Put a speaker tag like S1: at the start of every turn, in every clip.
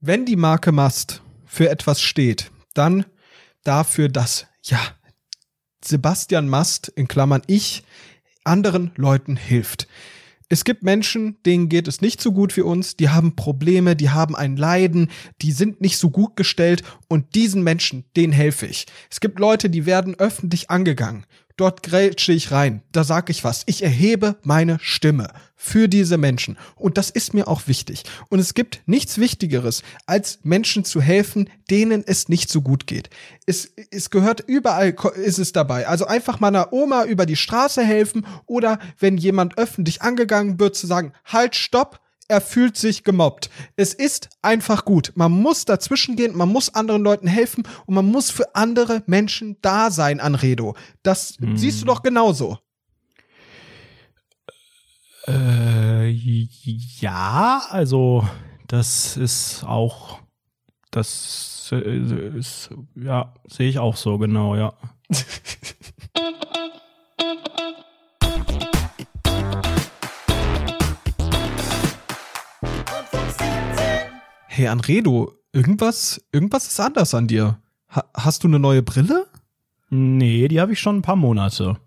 S1: wenn die Marke Mast für etwas steht, dann dafür, dass, ja, Sebastian Mast, in Klammern ich, anderen Leuten hilft. Es gibt Menschen, denen geht es nicht so gut wie uns, die haben Probleme, die haben ein Leiden, die sind nicht so gut gestellt und diesen Menschen, denen helfe ich. Es gibt Leute, die werden öffentlich angegangen dort grätsche ich rein, da sage ich was. Ich erhebe meine Stimme für diese Menschen. Und das ist mir auch wichtig. Und es gibt nichts Wichtigeres, als Menschen zu helfen, denen es nicht so gut geht. Es, es gehört überall, ist es dabei. Also einfach meiner Oma über die Straße helfen oder wenn jemand öffentlich angegangen wird, zu sagen, halt, stopp, er fühlt sich gemobbt. Es ist einfach gut. Man muss dazwischen gehen, man muss anderen Leuten helfen und man muss für andere Menschen da sein, Anredo. Das hm. siehst du doch genauso.
S2: Äh, ja, also das ist auch, das äh, ist, ja, sehe ich auch so, genau, ja.
S1: Hey Anredo, irgendwas, irgendwas ist anders an dir. Ha hast du eine neue Brille?
S2: Nee, die habe ich schon ein paar Monate.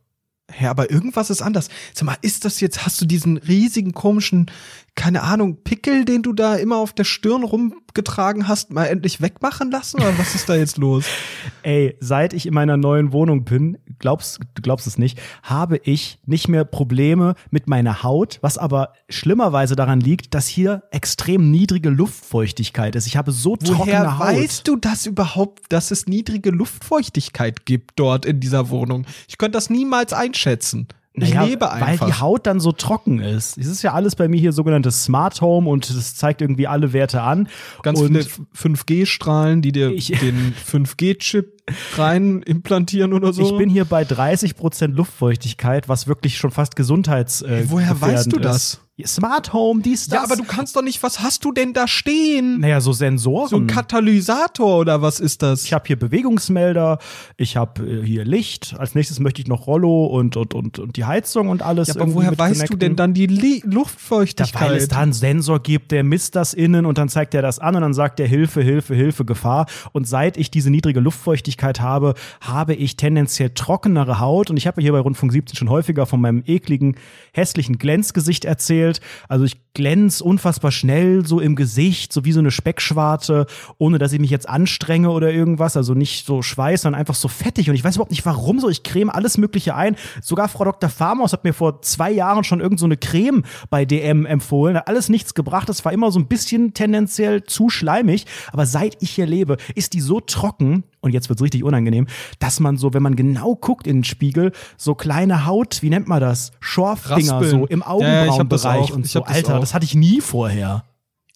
S1: Hä, aber irgendwas ist anders. Sag mal, ist das jetzt, hast du diesen riesigen komischen, keine Ahnung, Pickel, den du da immer auf der Stirn rumgetragen hast, mal endlich wegmachen lassen? Oder was ist da jetzt los?
S2: Ey, seit ich in meiner neuen Wohnung bin, glaubst, du glaubst es nicht, habe ich nicht mehr Probleme mit meiner Haut, was aber schlimmerweise daran liegt, dass hier extrem niedrige Luftfeuchtigkeit ist. Ich habe so trockene
S1: Woher
S2: Haut.
S1: weißt du das überhaupt, dass es niedrige Luftfeuchtigkeit gibt dort in dieser Wohnung? Ich könnte das niemals einschätzen. Ich naja, lebe einfach.
S2: Weil die Haut dann so trocken ist. Es ist ja alles bei mir hier sogenanntes Smart Home und das zeigt irgendwie alle Werte an.
S1: Ganz und viele 5G-Strahlen, die dir ich, den 5G-Chip rein implantieren oder so.
S2: Ich bin hier bei 30 Prozent Luftfeuchtigkeit, was wirklich schon fast gesundheits. Äh,
S1: Woher weißt du das?
S2: Smart Home, dies, das.
S1: Ja, aber du kannst doch nicht, was hast du denn da stehen?
S2: Naja, so Sensoren.
S1: So ein Katalysator oder was ist das?
S2: Ich habe hier Bewegungsmelder, ich habe äh, hier Licht. Als nächstes möchte ich noch Rollo und, und, und, und die Heizung und alles.
S1: Ja, aber woher weißt connecten. du denn dann die Li Luftfeuchtigkeit?
S2: Ja, weil es da einen Sensor gibt, der misst das innen und dann zeigt er das an und dann sagt er Hilfe, Hilfe, Hilfe, Gefahr. Und seit ich diese niedrige Luftfeuchtigkeit habe, habe ich tendenziell trockenere Haut. Und ich habe hier bei Rundfunk 17 schon häufiger von meinem ekligen, hässlichen Glänzgesicht erzählt. Also ich glänz unfassbar schnell so im Gesicht, so wie so eine Speckschwarte, ohne dass ich mich jetzt anstrenge oder irgendwas. Also nicht so Schweiß, sondern einfach so fettig. Und ich weiß überhaupt nicht warum so. Ich creme alles Mögliche ein. Sogar Frau Dr. Farmaus hat mir vor zwei Jahren schon irgend so eine Creme bei DM empfohlen. Hat alles nichts gebracht. Das war immer so ein bisschen tendenziell zu schleimig. Aber seit ich hier lebe, ist die so trocken, und jetzt wird's richtig unangenehm, dass man so, wenn man genau guckt in den Spiegel, so kleine Haut, wie nennt man das? Schorfdinger so im Augenbrauenbereich ja, und so. Alter, das, das hatte ich nie vorher.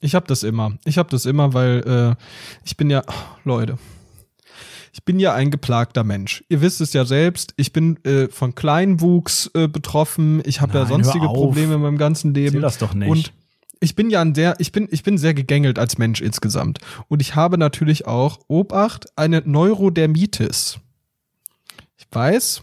S1: Ich habe das immer. Ich habe das immer, weil äh, ich bin ja, oh, Leute, ich bin ja ein geplagter Mensch. Ihr wisst es ja selbst. Ich bin äh, von Kleinwuchs äh, betroffen. Ich habe ja sonstige Probleme in meinem ganzen Leben. Erzähl
S2: das doch nicht.
S1: Und ich bin ja ein sehr, ich bin, ich bin sehr gegängelt als Mensch insgesamt. Und ich habe natürlich auch, Obacht, eine Neurodermitis. Ich weiß,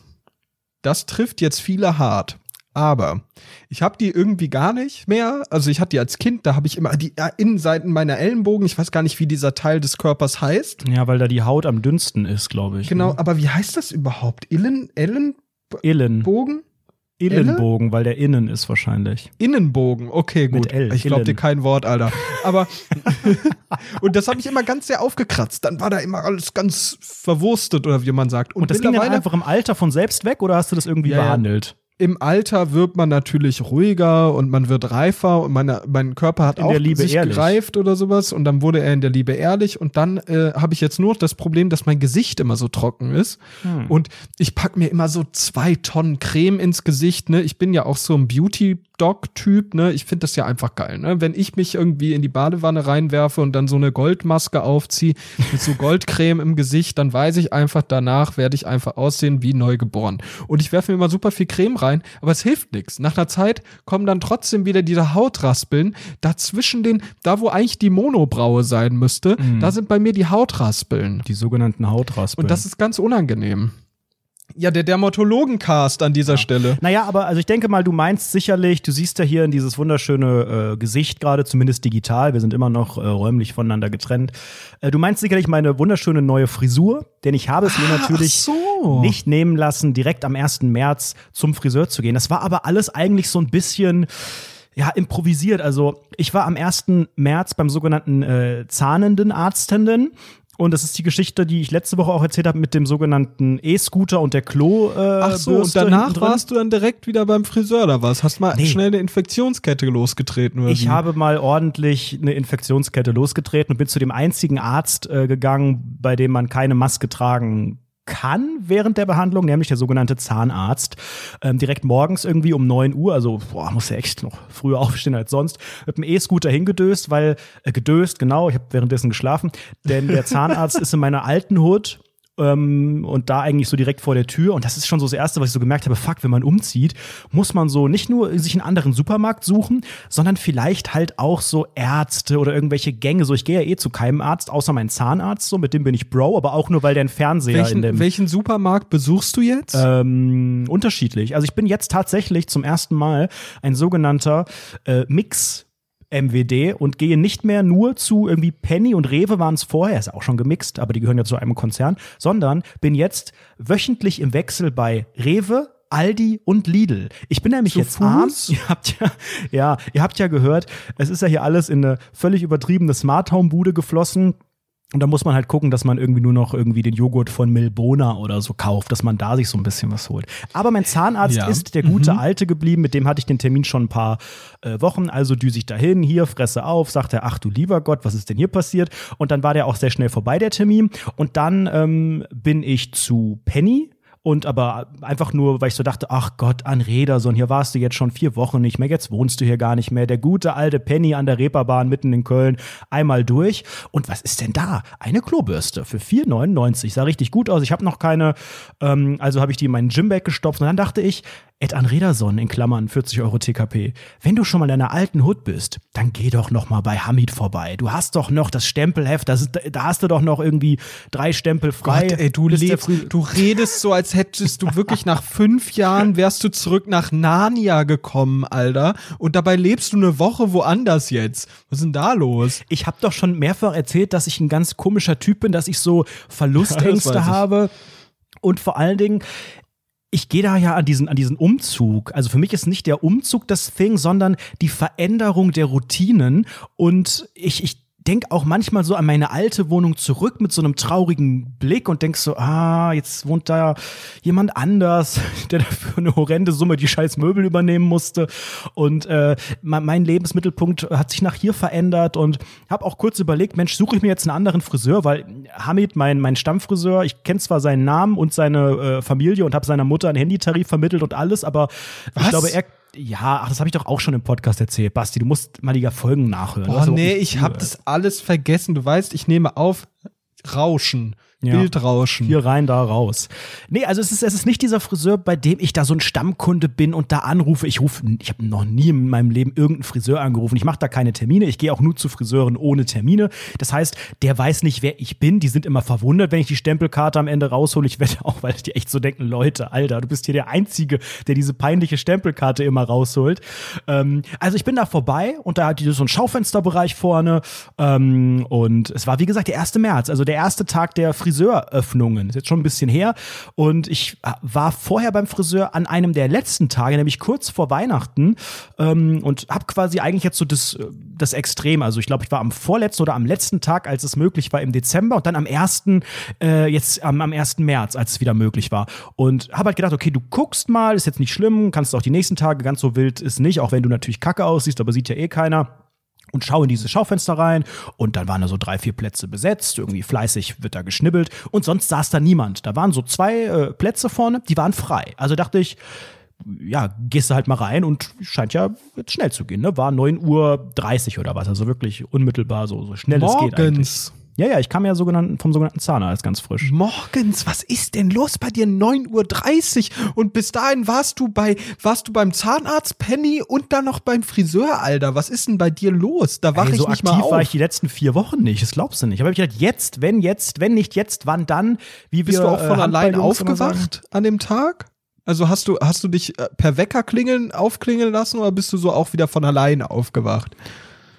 S1: das trifft jetzt viele hart. Aber ich habe die irgendwie gar nicht mehr. Also ich hatte die als Kind, da habe ich immer die Innenseiten meiner Ellenbogen. Ich weiß gar nicht, wie dieser Teil des Körpers heißt.
S2: Ja, weil da die Haut am dünnsten ist, glaube ich.
S1: Genau, ne? aber wie heißt das überhaupt? Illen, Ellen?
S2: Ellenbogen? Innenbogen, weil der innen ist wahrscheinlich.
S1: Innenbogen, okay, gut. L, ich glaube dir kein Wort, Alter. Aber und das habe ich immer ganz sehr aufgekratzt. Dann war da immer alles ganz verwurstet oder wie man sagt.
S2: Und, und das ging dann einfach im Alter von selbst weg oder hast du das irgendwie ja, behandelt?
S1: Im Alter wird man natürlich ruhiger und man wird reifer und meine, mein Körper hat in auch sich ehrlich. gereift oder sowas und dann wurde er in der Liebe ehrlich und dann äh, habe ich jetzt nur das Problem, dass mein Gesicht immer so trocken ist hm. und ich pack mir immer so zwei Tonnen Creme ins Gesicht. Ne, ich bin ja auch so ein Beauty Dog-Typ, ne? Ich finde das ja einfach geil, ne? Wenn ich mich irgendwie in die Badewanne reinwerfe und dann so eine Goldmaske aufziehe mit so Goldcreme im Gesicht, dann weiß ich einfach, danach werde ich einfach aussehen wie neugeboren. Und ich werfe mir immer super viel Creme rein, aber es hilft nichts. Nach einer Zeit kommen dann trotzdem wieder diese Hautraspeln. Dazwischen den, da wo eigentlich die Monobraue sein müsste, mhm. da sind bei mir die Hautraspeln.
S2: Die sogenannten Hautraspeln.
S1: Und das ist ganz unangenehm. Ja, der Dermatologencast an dieser Stelle.
S2: Naja, aber also ich denke mal, du meinst sicherlich, du siehst ja hier in dieses wunderschöne äh, Gesicht gerade, zumindest digital, wir sind immer noch äh, räumlich voneinander getrennt. Äh, du meinst sicherlich meine wunderschöne neue Frisur, denn ich habe es mir natürlich
S1: so.
S2: nicht nehmen lassen, direkt am 1. März zum Friseur zu gehen. Das war aber alles eigentlich so ein bisschen ja, improvisiert. Also ich war am 1. März beim sogenannten äh, zahnenden Arztenden und das ist die Geschichte, die ich letzte Woche auch erzählt habe mit dem sogenannten E-Scooter und der Klo. Äh,
S1: Ach so, und
S2: Bürste
S1: danach
S2: hinten drin.
S1: warst du dann direkt wieder beim Friseur oder was? Hast mal
S2: Nee.
S1: schnell eine Infektionskette losgetreten oder
S2: Ich
S1: wie?
S2: habe mal ordentlich eine Infektionskette losgetreten und bin zu dem einzigen Arzt äh, gegangen, bei dem man keine Maske tragen kann während der Behandlung, nämlich der sogenannte Zahnarzt. Ähm, direkt morgens irgendwie um 9 Uhr, also boah, muss ja echt noch früher aufstehen als sonst, mit dem E-Scooter hingedöst, weil, äh, gedöst, genau, ich habe währenddessen geschlafen, denn der Zahnarzt ist in meiner alten Hut ähm, und da eigentlich so direkt vor der Tür. Und das ist schon so das Erste, was ich so gemerkt habe, fuck, wenn man umzieht, muss man so nicht nur sich einen anderen Supermarkt suchen, sondern vielleicht halt auch so Ärzte oder irgendwelche Gänge. So, ich gehe ja eh zu keinem Arzt, außer meinen Zahnarzt, so, mit dem bin ich Bro, aber auch nur, weil der einen Fernseher in
S1: welchen,
S2: dem
S1: welchen Supermarkt besuchst du jetzt?
S2: ähm, unterschiedlich. Also ich bin jetzt tatsächlich zum ersten Mal ein sogenannter äh, Mix. MWD und gehe nicht mehr nur zu irgendwie Penny und Rewe waren es vorher, ist auch schon gemixt, aber die gehören ja zu einem Konzern, sondern bin jetzt wöchentlich im Wechsel bei Rewe, Aldi und Lidl. Ich bin nämlich
S1: Zu
S2: jetzt
S1: Fuß?
S2: arm. Ihr habt ja, ja, ihr habt ja gehört, es ist ja hier alles in eine völlig übertriebene Smart Home Bude geflossen. Und da muss man halt gucken, dass man irgendwie nur noch irgendwie den Joghurt von Milbona oder so kauft, dass man da sich so ein bisschen was holt. Aber mein Zahnarzt
S1: Ja.
S2: ist der gute Alte geblieben, mit dem hatte ich den Termin schon ein paar äh, Wochen. Also düse ich dahin, hier, Fresse auf, sagt er, ach du lieber Gott, was ist denn hier passiert? Und dann war der auch sehr schnell vorbei, der Termin. Und dann ähm, bin ich zu Penny. Und aber einfach nur, weil ich so dachte, ach Gott, an Rederson, hier warst du jetzt schon vier Wochen nicht mehr, jetzt wohnst du hier gar nicht mehr. Der gute alte Penny an der Reeperbahn mitten in Köln, einmal durch. Und was ist denn da? Eine Klobürste für 4,99. Sah richtig gut aus. Ich habe noch keine, ähm, also habe ich die in meinen Gymbag gestopft. Und dann dachte ich, Ed an Rederson in Klammern 40 Euro TKP. Wenn du schon mal in deiner alten Hut bist, dann geh doch noch mal bei Hamid vorbei. Du hast doch noch das Stempelheft, das da hast du doch noch irgendwie drei Stempel frei.
S1: Gott, ey, du lebst, du redest so, als hättest du wirklich nach fünf Jahren wärst du zurück nach Narnia gekommen, Alter. Und dabei lebst du eine Woche woanders jetzt. Was ist denn da los?
S2: Ich habe doch schon mehrfach erzählt, dass ich ein ganz komischer Typ bin, dass ich so
S1: Ja,
S2: Verlustängste
S1: ich.
S2: habe. Und vor allen Dingen, ich gehe da ja an diesen, an diesen Umzug. Also für mich ist nicht der Umzug das Thing, sondern die Veränderung der Routinen. Und ich, ich denke auch manchmal so an meine alte Wohnung zurück mit so einem traurigen Blick und denk so, ah, jetzt wohnt da jemand anders, der dafür eine horrende Summe die scheiß Möbel übernehmen musste. Und äh, me- mein Lebensmittelpunkt hat sich nach hier verändert und habe auch kurz überlegt, Mensch, suche ich mir jetzt einen anderen Friseur, weil Hamid, mein, mein Stammfriseur, ich kenne zwar seinen Namen und seine äh, Familie und habe seiner Mutter einen Handytarif vermittelt und alles, aber ich
S1: Was?
S2: glaube, er ja, ach, das habe ich doch auch schon im Podcast erzählt. Basti, du musst mal die Folgen nachhören. Überhaupt
S1: nee, ich hab
S2: zugehört.
S1: das alles vergessen. Du weißt, ich nehme auf Rauschen.
S2: Ja.
S1: Bildrauschen.
S2: Hier rein, da raus. Nee, also es ist, es ist nicht dieser Friseur, bei dem ich da so ein Stammkunde bin und da anrufe. Ich rufe, ich habe noch nie in meinem Leben irgendeinen Friseur angerufen. Ich mache da keine Termine. Ich gehe auch nur zu Friseuren ohne Termine. Das heißt, der weiß nicht, wer ich bin. Die sind immer verwundert, wenn ich die Stempelkarte am Ende raushole. Ich wette auch, weil die echt so denken, Leute, Alter, du bist hier der Einzige, der diese peinliche Stempelkarte immer rausholt. Ähm, also ich bin da vorbei und da hat die so einen Schaufensterbereich vorne. Ähm, und es war, wie gesagt, der 1. März, also der erste Tag der Friseuröffnungen. Ist jetzt schon ein bisschen her. Und ich war vorher beim Friseur an einem der letzten Tage, nämlich kurz vor Weihnachten. Ähm, und habe quasi eigentlich jetzt so das, äh, das Extrem. Also ich glaube, ich war am vorletzten oder am letzten Tag, als es möglich war, im Dezember und dann am 1. Äh, jetzt am, am 1. März, als es wieder möglich war. Und habe halt gedacht, okay, du guckst mal, ist jetzt nicht schlimm, kannst auch die nächsten Tage, ganz so wild ist nicht, auch wenn du natürlich kacke aussiehst, aber sieht ja eh keiner und schau in dieses Schaufenster rein und dann waren da so drei, vier Plätze besetzt, irgendwie fleißig wird da geschnibbelt und sonst saß da niemand. Da waren so zwei äh, Plätze vorne, die waren frei. Also dachte ich, ja, gehst du halt mal rein und scheint ja jetzt schnell zu gehen, ne? War 9.30 Uhr oder was, also wirklich unmittelbar so, so schnell es geht eigentlich. Ja, ja, ich kam ja sogenannten, vom sogenannten Zahnarzt ganz frisch.
S1: Morgens, was ist denn los bei dir? 9.30 Uhr und bis dahin warst du bei, warst du beim Zahnarzt, Penny und dann noch beim Friseur, Alter. Was ist denn bei dir los? Da wache
S2: Ey,
S1: ich
S2: so
S1: nicht
S2: aktiv
S1: mal auf.
S2: war ich die letzten vier Wochen nicht, das glaubst du nicht. Aber ich gedacht, jetzt, wenn jetzt, wenn nicht jetzt, wann dann? Wie
S1: Bist
S2: wir,
S1: du auch von
S2: äh,
S1: allein aufgewacht an dem Tag? Also hast du, hast du dich äh, per Wecker klingeln, aufklingeln lassen oder bist du so auch wieder von allein aufgewacht?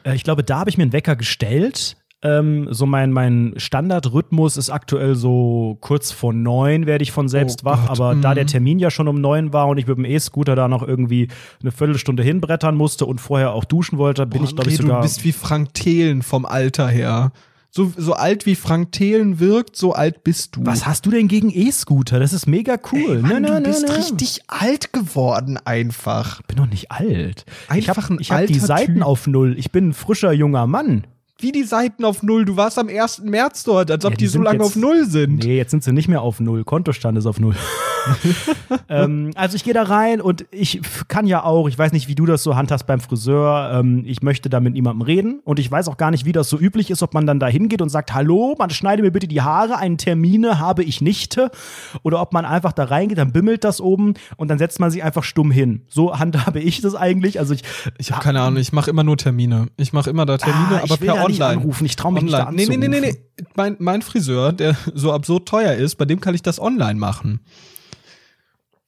S2: Äh, Ich glaube, da habe ich mir einen Wecker gestellt. Ähm, so mein, mein Standardrhythmus ist aktuell so kurz vor neun werde ich von selbst
S1: Oh
S2: wach,
S1: Gott,
S2: aber da
S1: mhm.
S2: der Termin ja schon um neun war und ich mit dem E-Scooter da noch irgendwie eine Viertelstunde hinbrettern musste und vorher auch duschen wollte, bin
S1: Boah,
S2: ich glaube ich sogar
S1: Du bist wie Frank Thelen vom Alter her. So, so alt wie Frank Thelen wirkt, so alt bist du.
S2: Was hast du denn gegen E-Scooter? Das ist mega cool.
S1: Ey, Mann,
S2: Nö, nö,
S1: du bist
S2: nö.
S1: richtig alt geworden einfach.
S2: Ich bin doch nicht alt. ich
S1: Einfach
S2: habe
S1: ein
S2: ich hab die
S1: alter
S2: Seiten
S1: Typ.
S2: auf null. Ich bin ein frischer junger Mann.
S1: Wie die Seiten auf Null. Du warst am 1. März dort, als ob
S2: Ja,
S1: die,
S2: die
S1: so lange
S2: jetzt-
S1: auf Null sind.
S2: Nee, jetzt sind sie nicht mehr auf null. Kontostand ist auf null. ähm, also ich gehe da rein und ich kann ja auch, ich weiß nicht, wie du das so handhast beim Friseur, ähm, ich möchte da mit niemandem reden und ich weiß auch gar nicht, wie das so üblich ist, ob man dann da hingeht und sagt, hallo, man schneide mir bitte die Haare, einen Termine habe ich nicht oder ob man einfach da reingeht, dann bimmelt das oben und dann setzt man sich einfach stumm hin. So handhabe ich das eigentlich. Also ich,
S1: Ich habe keine Ahnung, ich mache immer nur Termine. Ich mache immer da Termine,
S2: Ah,
S1: aber per
S2: da nicht
S1: Online.
S2: anrufen, ich trau mich nicht da
S1: online. Nee, nee, nee, nee,
S2: anzurufen.
S1: nee. Mein, mein Friseur, der so absurd teuer ist, bei dem kann ich das online machen.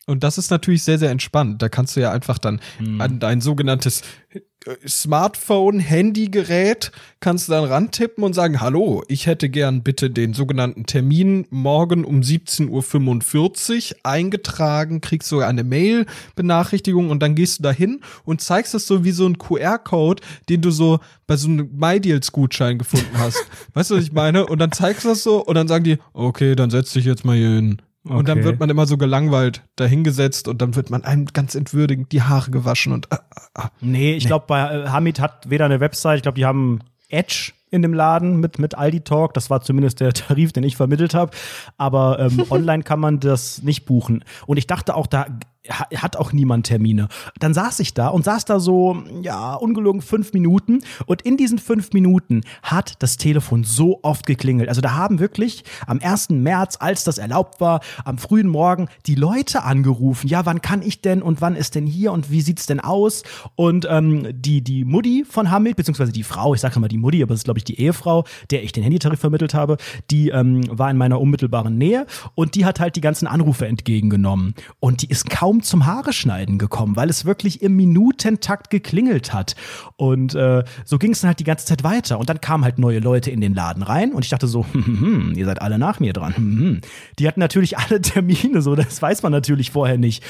S1: Und das ist natürlich sehr, sehr entspannt. Da kannst du ja einfach dann
S2: Hm.
S1: an dein sogenanntes äh, Smartphone, Handygerät, kannst du dann rantippen und sagen, hallo, ich hätte gern bitte den sogenannten Termin morgen um 17.45 Uhr eingetragen, kriegst sogar eine Mail-Benachrichtigung und dann gehst du da hin und zeigst das so wie so ein QR-Code, den du so bei so einem MyDeals-Gutschein gefunden hast. weißt du, was ich meine? Und dann zeigst du das so und dann sagen die, okay, dann setz dich jetzt mal hier hin. Und dann
S2: Okay.
S1: wird man immer so gelangweilt dahingesetzt und dann wird man einem ganz entwürdigend die Haare gewaschen und äh, äh, äh.
S2: Nee, ich glaube, bei Hamid hat weder eine Website, ich glaube, die haben Edge in dem Laden mit, mit Aldi Talk. Das war zumindest der Tarif, den ich vermittelt habe. Aber ähm, online kann man das nicht buchen. Und ich dachte auch, da ha- hat auch niemand Termine. Dann saß ich da und saß da so, ja, ungelogen fünf Minuten. Und in diesen fünf Minuten hat das Telefon so oft geklingelt. Also da haben wirklich am 1. März, als das erlaubt war, am frühen Morgen die Leute angerufen. Ja, wann kann ich denn und wann ist denn hier und wie sieht's denn aus? Und ähm, die, die Mutti von Hamid, beziehungsweise die Frau, ich sage immer die Mutti, aber es ist, glaube ich, die Ehefrau, der ich den Handytarif vermittelt habe, die ähm, war in meiner unmittelbaren Nähe und die hat halt die ganzen Anrufe entgegengenommen. Und die ist kaum zum Haare schneiden gekommen, weil es wirklich im Minutentakt geklingelt hat. Und äh, so ging es dann halt die ganze Zeit weiter. Und dann kamen halt neue Leute in den Laden rein und ich dachte so, hm, hm, hm, ihr seid alle nach mir dran. Hm, hm. Die hatten natürlich alle Termine, so das weiß man natürlich vorher nicht.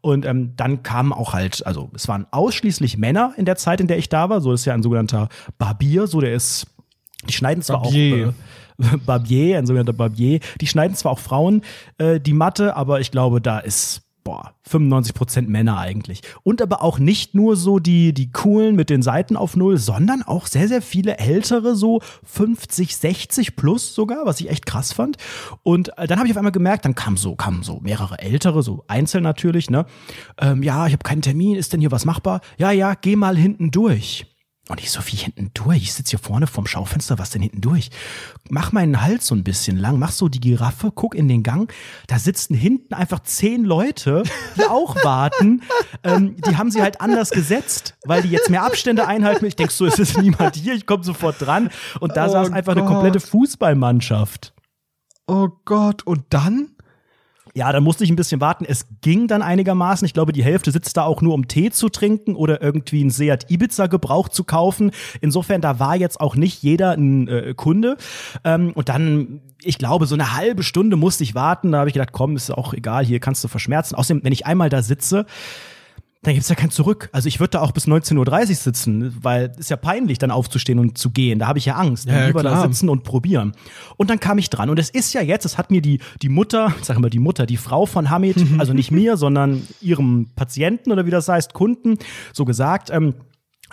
S2: Und ähm, dann kamen auch halt, also es waren ausschließlich Männer in der Zeit, in der ich da war. So ist ja ein sogenannter Barbier, so der ist, die schneiden zwar
S1: Barbier.
S2: auch. Äh, Barbier, ein sogenannter Barbier. Die schneiden zwar auch Frauen äh, die Matte, aber ich glaube, da ist boah, 95% Männer eigentlich. Und aber auch nicht nur so die, die coolen mit den Seiten auf Null, sondern auch sehr, sehr viele ältere, so 50, 60 plus sogar, was ich echt krass fand. Und äh, dann habe ich auf einmal gemerkt, dann kamen so, kamen so mehrere ältere, so einzeln natürlich, ne? Ähm, ja, ich habe keinen Termin, ist denn hier was machbar? Ja, ja, geh mal hinten durch. Und ich so, wie hinten durch? Ich sitze hier vorne vorm Schaufenster, was denn hinten durch? Mach meinen Hals so ein bisschen lang, mach so die Giraffe, guck in den Gang. Da sitzen hinten einfach zehn Leute, die auch warten. ähm, die haben sie halt anders gesetzt, weil die jetzt mehr Abstände einhalten. Ich denk so, es ist niemand hier, ich komme sofort dran. Und da
S1: Oh
S2: saß einfach eine
S1: Gott.
S2: komplette Fußballmannschaft.
S1: Oh Gott, und dann?
S2: Ja, dann musste ich ein bisschen warten. Es ging dann einigermaßen. Ich glaube, die Hälfte sitzt da auch nur, um Tee zu trinken oder irgendwie einen Seat Ibiza Gebrauch zu kaufen. Insofern, da war jetzt auch nicht jeder ein äh, Kunde. Ähm, und dann, ich glaube, so eine halbe Stunde musste ich warten. Da habe ich gedacht, komm, ist auch egal, hier kannst du verschmerzen. Außerdem, wenn ich einmal da sitze, dann gibt's ja kein Zurück. Also ich würde da auch bis 19.30 Uhr sitzen, weil ist ja peinlich, dann aufzustehen und zu gehen. Da habe ich ja Angst. Dann
S1: Ja,
S2: lieber da
S1: klar.
S2: sitzen und probieren. Und dann kam ich dran. Und es ist ja jetzt, es hat mir die, die Mutter, ich sag mal die Mutter, die Frau von Hamid, also nicht mir, sondern ihrem Patienten oder wie das heißt, Kunden, so gesagt, ähm,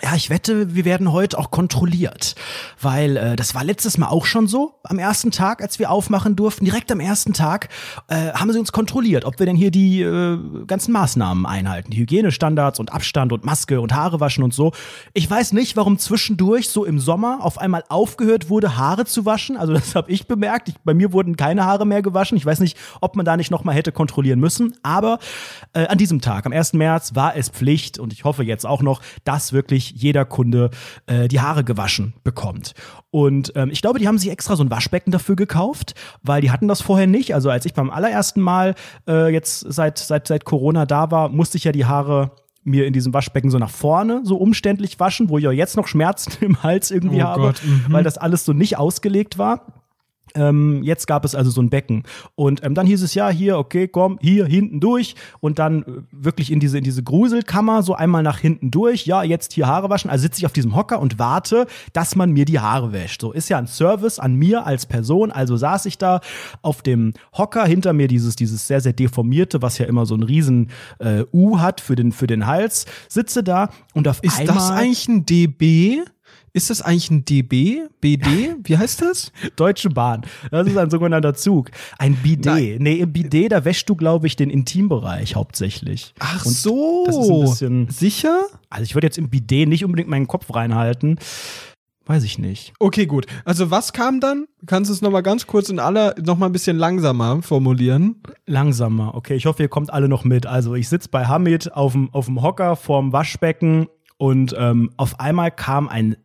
S2: ja, ich wette, wir werden heute auch kontrolliert, weil äh, das war letztes Mal auch schon so. Am ersten Tag, als wir aufmachen durften, direkt am ersten Tag, äh, haben sie uns kontrolliert, ob wir denn hier die äh, ganzen Maßnahmen einhalten, die Hygienestandards und Abstand und Maske und Haare waschen und so. Ich weiß nicht, warum zwischendurch so im Sommer auf einmal aufgehört wurde, Haare zu waschen. Also das habe ich bemerkt. Ich, bei mir wurden keine Haare mehr gewaschen. Ich weiß nicht, ob man da nicht noch mal hätte kontrollieren müssen. Aber äh, an diesem Tag, am 1. März, war es Pflicht und ich hoffe jetzt auch noch, dass wirklich jeder Kunde äh, die Haare gewaschen bekommt. Und ähm, ich glaube, die haben sich extra so ein Waschbecken dafür gekauft, weil die hatten das vorher nicht. Also als ich beim allerersten Mal äh, jetzt seit, seit, seit Corona da war, musste ich ja die Haare mir in diesem Waschbecken so nach vorne so umständlich waschen, wo ich auch jetzt noch Schmerzen im Hals irgendwie
S1: Oh
S2: habe,
S1: Gott, mhm.
S2: weil das alles so nicht ausgelegt war. Ähm, jetzt gab es also so ein Becken. Und ähm, dann hieß es ja, hier, okay, komm, hier hinten durch und dann äh, wirklich in diese, in diese Gruselkammer, so einmal nach hinten durch, ja, jetzt hier Haare waschen. Also sitze ich auf diesem Hocker und warte, dass man mir die Haare wäscht. So ist ja ein Service an mir als Person. Also saß ich da auf dem Hocker, hinter mir dieses, dieses sehr, sehr deformierte, was ja immer so ein riesen äh, U hat für den, für den Hals, sitze da und auf
S1: Ist
S2: einmal
S1: das eigentlich ein DB? Ist das eigentlich ein DB? BD? Wie heißt das?
S2: Deutsche Bahn. Das ist ein sogenannter Zug. Ein Bidet.
S1: Nein.
S2: Nee, im Bidet, da wäschst du, glaube ich, den Intimbereich hauptsächlich.
S1: Ach
S2: Und
S1: so.
S2: Das ist ein bisschen.
S1: Sicher?
S2: Also ich würde jetzt im Bidet nicht unbedingt meinen Kopf reinhalten. Weiß ich nicht.
S1: Okay, gut. Also was kam dann? Kannst du es nochmal ganz kurz in aller, nochmal ein bisschen langsamer formulieren?
S2: Langsamer. Okay, ich hoffe, ihr kommt alle noch mit. Also ich sitze bei Hamid auf dem, auf dem Hocker vorm Waschbecken und ähm, auf einmal kam ein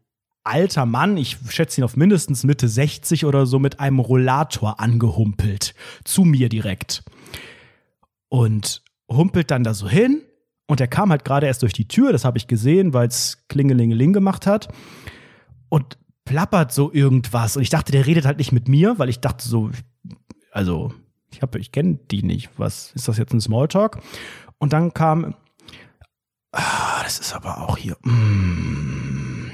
S2: alter Mann, ich schätze ihn auf mindestens Mitte 60 oder so, mit einem Rollator angehumpelt. Zu mir direkt. Und humpelt dann da so hin. Und er kam halt gerade erst durch die Tür, das habe ich gesehen, weil es Klingelingeling gemacht hat. Und plappert so irgendwas. Und ich dachte, der redet halt nicht mit mir, weil ich dachte so, also, ich ich kenne die nicht. Was ist das jetzt ein Smalltalk? Und dann kam, ah, das ist aber auch hier. Mm,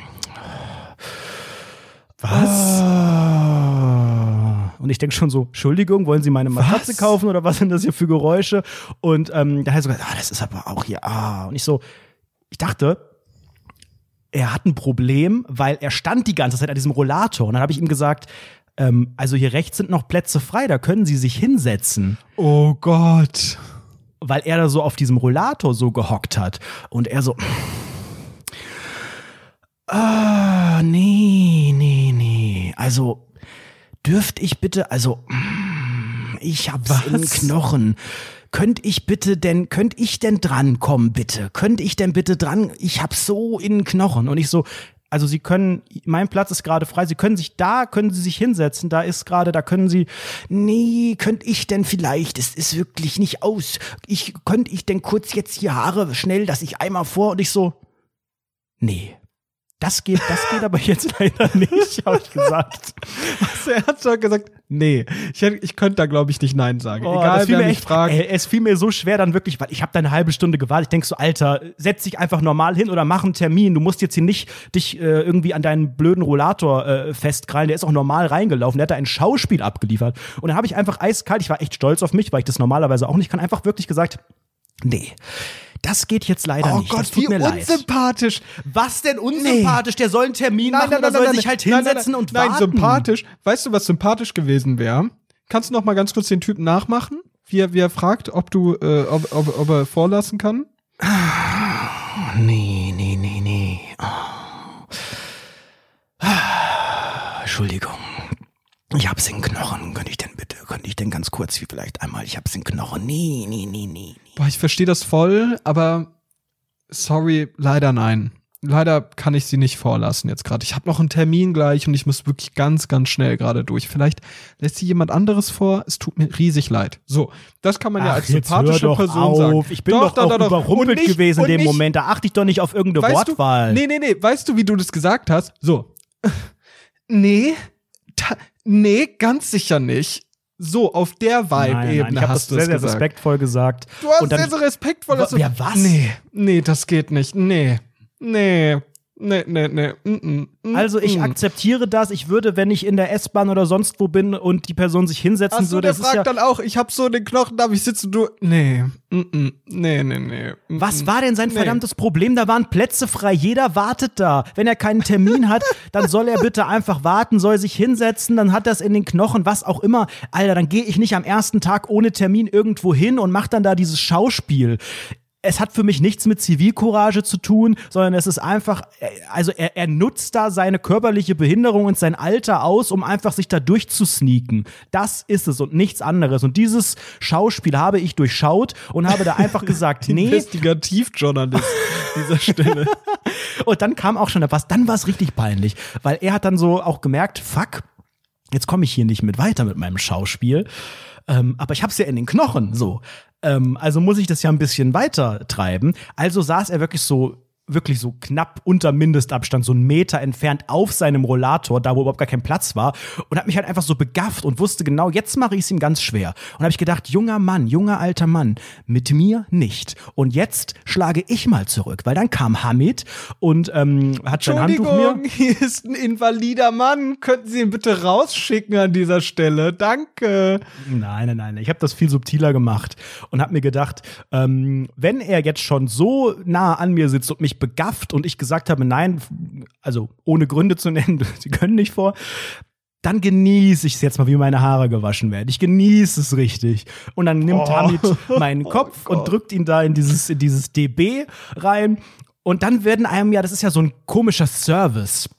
S1: Was?
S2: Ah. Und ich denke schon so, Entschuldigung, wollen Sie meine Matratze
S1: Was?
S2: kaufen oder was sind das hier für Geräusche? Und ähm, dann hat er so gesagt, ah, das ist aber auch hier, ah. Und ich so, ich dachte, er hat ein Problem, weil er stand die ganze Zeit an diesem Rollator. Und dann habe ich ihm gesagt, ähm, also hier rechts sind noch Plätze frei, da können Sie sich hinsetzen.
S1: Oh Gott.
S2: Weil er da so auf diesem Rollator so gehockt hat. Und er so, ah, nee, nee, nee. Also, dürfte ich bitte, also, mm, ich hab's
S1: Was?
S2: in Knochen. Könnt ich bitte denn, könnt ich denn drankommen, bitte? Könnt ich denn bitte dran? Ich hab's so in den Knochen. Und ich so, also Sie können, mein Platz ist gerade frei, Sie können sich da, können Sie sich hinsetzen, da ist gerade, da können Sie, nee, könnte ich denn vielleicht, es ist wirklich nicht aus, ich, könnte ich denn kurz jetzt hier Haare schnell, dass ich einmal vor und ich so, nee. Das geht, das geht aber jetzt leider nicht, habe ich gesagt.
S1: Also er hat schon gesagt, nee, ich, hätte- ich könnte da glaube ich nicht Nein sagen.
S2: Oh,
S1: Egal, wer mich
S2: echt,
S1: fragt.
S2: ey, es fiel mir so schwer dann wirklich, weil ich habe da eine halbe Stunde gewartet. Ich denk so, Alter, setz dich einfach normal hin oder mach einen Termin. Du musst jetzt hier nicht dich äh, irgendwie an deinen blöden Rollator äh, festkrallen. Der ist auch normal reingelaufen. Der hat da ein Schauspiel abgeliefert. Und dann habe ich einfach eiskalt, ich war echt stolz auf mich, weil ich das normalerweise auch nicht kann, einfach wirklich gesagt, nee. Das geht jetzt leider
S1: Oh
S2: nicht.
S1: Gott,
S2: das tut
S1: wie unsympathisch.
S2: Was denn unsympathisch? Der soll einen Termin machen oder soll sich halt
S1: nein,
S2: hinsetzen
S1: nein,
S2: und
S1: nein,
S2: warten?
S1: Nein, sympathisch. Weißt du, was sympathisch gewesen wäre? Kannst du noch mal ganz kurz den Typen nachmachen? Wie er, wie er fragt, ob du, äh, ob, ob, ob er vorlassen kann?
S2: Nee, nee, nee, nee. Oh. Ah, Entschuldigung. Ich hab's in Knochen. Könnte ich denn bitte, könnte ich denn ganz kurz wie vielleicht einmal, ich hab's in Knochen. Nee, nee, nee, nee.
S1: Boah, ich verstehe das voll, aber sorry, leider nein. Leider kann ich sie nicht vorlassen jetzt gerade. Ich habe noch einen Termin gleich und ich muss wirklich ganz, ganz schnell gerade durch. Vielleicht lässt sie jemand anderes vor. Es tut mir riesig leid. So, das kann man ja als sympathische
S2: doch
S1: Person
S2: auf.
S1: sagen.
S2: Ich bin doch, auch überrumpelt
S1: Und nicht-
S2: gewesen in dem
S1: nicht-
S2: Moment. Da achte ich doch nicht auf irgendeine
S1: Weißt
S2: Wortwahl.
S1: Du, nee, nee, nee. Weißt du, wie du das gesagt hast? So. nee, ta, nee, ganz sicher nicht. So, auf der Vibe-Ebene
S2: ich habe das
S1: hast du
S2: sehr,
S1: es
S2: sehr
S1: gesagt.
S2: respektvoll gesagt.
S1: Du hast
S2: Und dann-
S1: sehr, sehr respektvoll. du-
S2: Ja, was?
S1: Nee, nee, das geht nicht. Nee, nee. Nee, nee, nee. Mm, mm,
S2: Also ich
S1: mm.
S2: akzeptiere das. Ich würde, wenn ich in der S-Bahn oder sonst wo bin und die Person sich hinsetzen
S1: Achso,
S2: würde,
S1: der fragt
S2: ja,
S1: dann auch, ich hab so den Knochen, darf ich sitzen? Du, nee, mm, mm, nee, nee, nee. mm,
S2: was
S1: mm.
S2: war denn sein
S1: Nee.
S2: verdammtes Problem? Da waren Plätze frei. Jeder wartet da. Wenn er keinen Termin hat, dann soll er bitte einfach warten, soll sich hinsetzen, dann hat das in den Knochen, was auch immer. Alter, dann gehe ich nicht am ersten Tag ohne Termin irgendwo hin und mach dann da dieses Schauspiel. Es hat für mich nichts mit Zivilcourage zu tun, sondern es ist einfach, also er, er nutzt da seine körperliche Behinderung und sein Alter aus, um einfach sich da durchzusneaken. Das ist es und nichts anderes. Und dieses Schauspiel habe ich durchschaut und habe da einfach gesagt, nee,
S1: Investigativjournalist dieser Stelle.
S2: und dann kam auch schon etwas, dann war es richtig peinlich, weil er hat dann so auch gemerkt, fuck, jetzt komme ich hier nicht mit weiter mit meinem Schauspiel. Ähm, aber ich hab's ja in den Knochen, so. Ähm, also muss ich das ja ein bisschen weiter treiben. Also saß er wirklich so wirklich so knapp unter Mindestabstand, so einen Meter entfernt auf seinem Rollator, da wo überhaupt gar kein Platz war und hat mich halt einfach so begafft und wusste genau, jetzt mache ich es ihm ganz schwer. Und habe ich gedacht, junger Mann, junger alter Mann, mit mir nicht. Und jetzt schlage ich mal zurück, weil dann kam Hamid und ähm, hat sein Handtuch mir
S1: hier ist ein invalider Mann. Könnten Sie ihn bitte rausschicken an dieser Stelle? Danke.
S2: Nein, nein, nein. Ich habe das viel subtiler gemacht und habe mir gedacht, ähm, wenn er jetzt schon so nah an mir sitzt und mich begafft und ich gesagt habe, nein, also ohne Gründe zu nennen, sie können nicht vor, dann genieße ich es jetzt mal, wie meine Haare gewaschen werden. Ich genieße es richtig. Und dann nimmt
S1: Oh.
S2: Hamid meinen Kopf und drückt ihn da in dieses, in dieses DB rein. Und dann werden einem ja, das ist ja so ein komischer Service.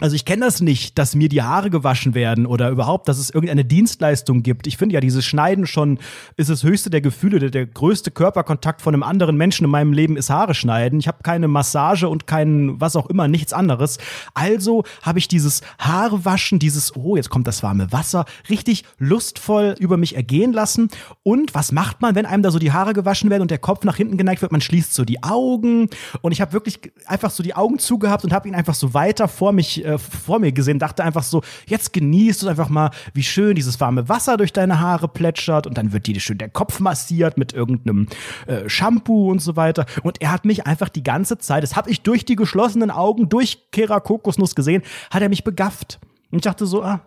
S2: Also ich kenne das nicht, dass mir die Haare gewaschen werden oder überhaupt, dass es irgendeine Dienstleistung gibt. Ich finde ja, dieses Schneiden schon ist das höchste der Gefühle. Der, der größte Körperkontakt von einem anderen Menschen in meinem Leben ist Haare schneiden. Ich habe keine Massage und kein was auch immer, nichts anderes. Also habe ich dieses Haarewaschen, dieses, oh, jetzt kommt das warme Wasser, richtig lustvoll über mich ergehen lassen. Und was macht man, wenn einem da so die Haare gewaschen werden und der Kopf nach hinten geneigt wird? Man schließt so die Augen und ich habe wirklich einfach so die Augen zugehabt und habe ihn einfach so weiter vor mich äh, vor mir gesehen, dachte einfach so, jetzt genießt du einfach mal, wie schön dieses warme Wasser durch deine Haare plätschert und dann wird dir schön der Kopf massiert mit irgendeinem äh, Shampoo und so weiter und er hat mich einfach die ganze Zeit, das habe ich durch die geschlossenen Augen durch Kera Kokosnuss gesehen, hat er mich begafft. Und ich dachte so, ah,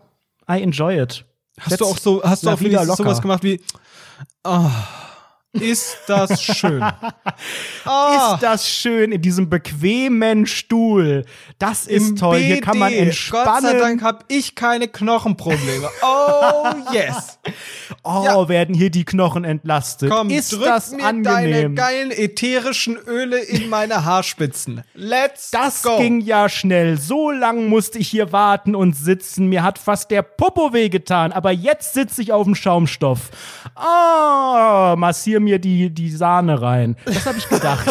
S2: I enjoy it.
S1: Hast du auch so, hast du auch
S2: loca.
S1: sowas gemacht wie, ah, ist das schön. Ah,
S2: Ist das schön in diesem bequemen Stuhl. Das ist
S1: im
S2: toll. Hier
S1: BD.
S2: kann man entspannen.
S1: Gott sei Dank habe ich keine Knochenprobleme. Oh, yes.
S2: Oh,
S1: Ja.
S2: werden hier die Knochen entlastet.
S1: Komm,
S2: ist
S1: drück
S2: das
S1: mir deine
S2: angenehm?
S1: geilen ätherischen Öle in meine Haarspitzen. Let's
S2: Das
S1: go.
S2: ging ja schnell. So lang musste ich hier warten und sitzen. Mir hat fast der Popo wehgetan. Aber jetzt sitze ich auf dem Schaumstoff. Ah, massier mir die, die Sahne rein. Das habe ich gedacht.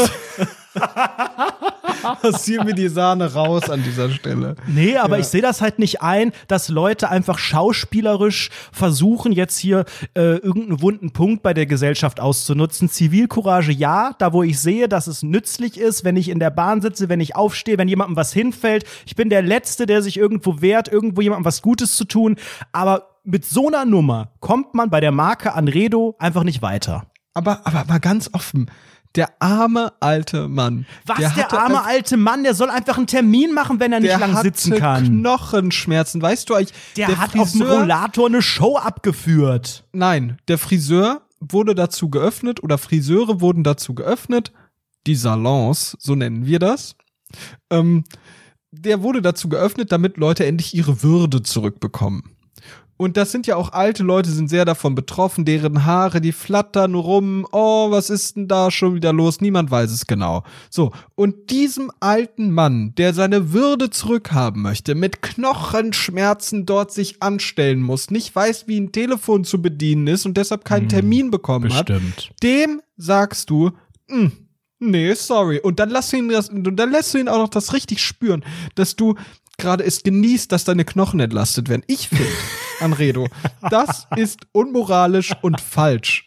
S1: Passier mir die Sahne raus an dieser Stelle.
S2: Nee, aber ich sehe das halt nicht ein, dass Leute einfach schauspielerisch versuchen, jetzt hier äh, irgendeinen wunden Punkt bei der Gesellschaft auszunutzen. Zivilcourage ja, da wo ich sehe, dass es nützlich ist, wenn ich in der Bahn sitze, wenn ich aufstehe, wenn jemandem was hinfällt. Ich bin der Letzte, der sich irgendwo wehrt, irgendwo jemandem was Gutes zu tun. Aber mit so einer Nummer kommt man bei der Marke Anredo einfach nicht weiter.
S1: Aber, aber mal ganz offen. Der arme alte Mann.
S2: Was, der,
S1: hatte
S2: arme
S1: ein-
S2: alte Mann, der soll einfach einen Termin machen, wenn er nicht
S1: der
S2: lang sitzen kann.
S1: Knochenschmerzen. Weißt du eigentlich,
S2: Der, hat auf dem Rollator eine Show abgeführt.
S1: Nein, der Friseur wurde dazu geöffnet oder Friseure wurden dazu geöffnet, die Salons, so nennen wir das. Ähm, der wurde dazu geöffnet, damit Leute endlich ihre Würde zurückbekommen. Und das sind ja auch alte Leute, sind sehr davon betroffen, deren Haare, die flattern rum. Oh, was ist denn da schon wieder los? Niemand weiß es genau. So, und diesem alten Mann, der seine Würde zurückhaben möchte, mit Knochenschmerzen dort sich anstellen muss, nicht weiß, wie ein Telefon zu bedienen ist und deshalb keinen Termin bekommen
S2: bestimmt.
S1: hat, dem sagst du, "Mm, nee, sorry. Und dann lässt du ihn das, und dann lässt du ihn auch noch das richtig spüren, dass du gerade es genießt, dass deine Knochen entlastet werden. Ich finde, Anredo, das ist unmoralisch und falsch.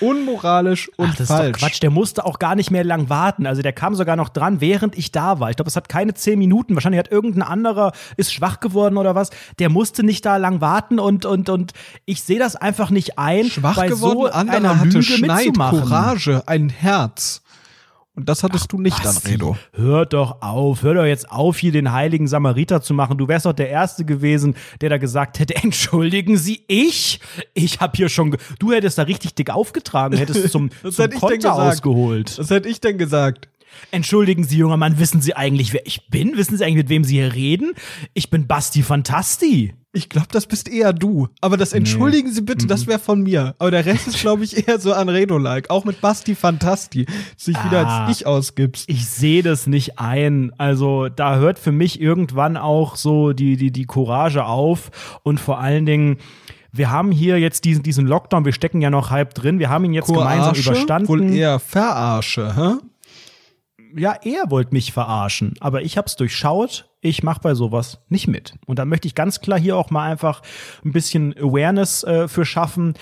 S1: Unmoralisch und
S2: Ach, das
S1: falsch.
S2: ist doch Quatsch. Der musste auch gar nicht mehr lang warten. Also der kam sogar noch dran, während ich da war. Ich glaube, es hat keine zehn Minuten. Wahrscheinlich hat irgendein anderer ist schwach geworden oder was. Der musste nicht da lang warten und und und ich sehe das einfach nicht ein,
S1: Schwach
S2: bei
S1: geworden,
S2: so
S1: anderer
S2: einer
S1: hatte Schneid,
S2: mitzumachen.
S1: Courage, ein Herz. Und das hattest du nicht
S2: Basti,
S1: an Redo.
S2: Hör doch auf, hör doch jetzt auf, hier den heiligen Samariter zu machen. Du wärst doch der Erste gewesen, der da gesagt hätte, entschuldigen Sie, ich? Ich hab hier schon, du hättest da richtig dick aufgetragen, hättest zum,
S1: Was
S2: zum
S1: hätte ich denn
S2: Konter
S1: gesagt?
S2: ausgeholt.
S1: Was hätte ich denn gesagt?
S2: Entschuldigen Sie, junger Mann, wissen Sie eigentlich, wer ich bin? Wissen Sie eigentlich, mit wem Sie hier reden? Ich bin Basti Fantasti.
S1: Ich glaube, das bist eher du. Aber das entschuldigen Sie bitte, das wäre von mir. Aber der Rest ist, glaube ich, eher so an Redo-like. Auch mit Basti Fantasti. Sich wieder
S2: Ah.
S1: als ich ausgibst.
S2: Ich sehe das nicht ein. Also da hört für mich irgendwann auch so die, die, die Courage auf. Und vor allen Dingen, wir haben hier jetzt diesen, diesen Lockdown, wir stecken ja noch halb drin, wir haben ihn jetzt gemeinsam
S1: Courage?
S2: überstanden.
S1: Wohl eher Verarsche, hä?
S2: Ja, er wollte mich verarschen, aber ich hab's durchschaut. Ich mach bei sowas nicht mit. Und da möchte ich ganz klar hier auch mal einfach ein bisschen Awareness äh, für schaffen.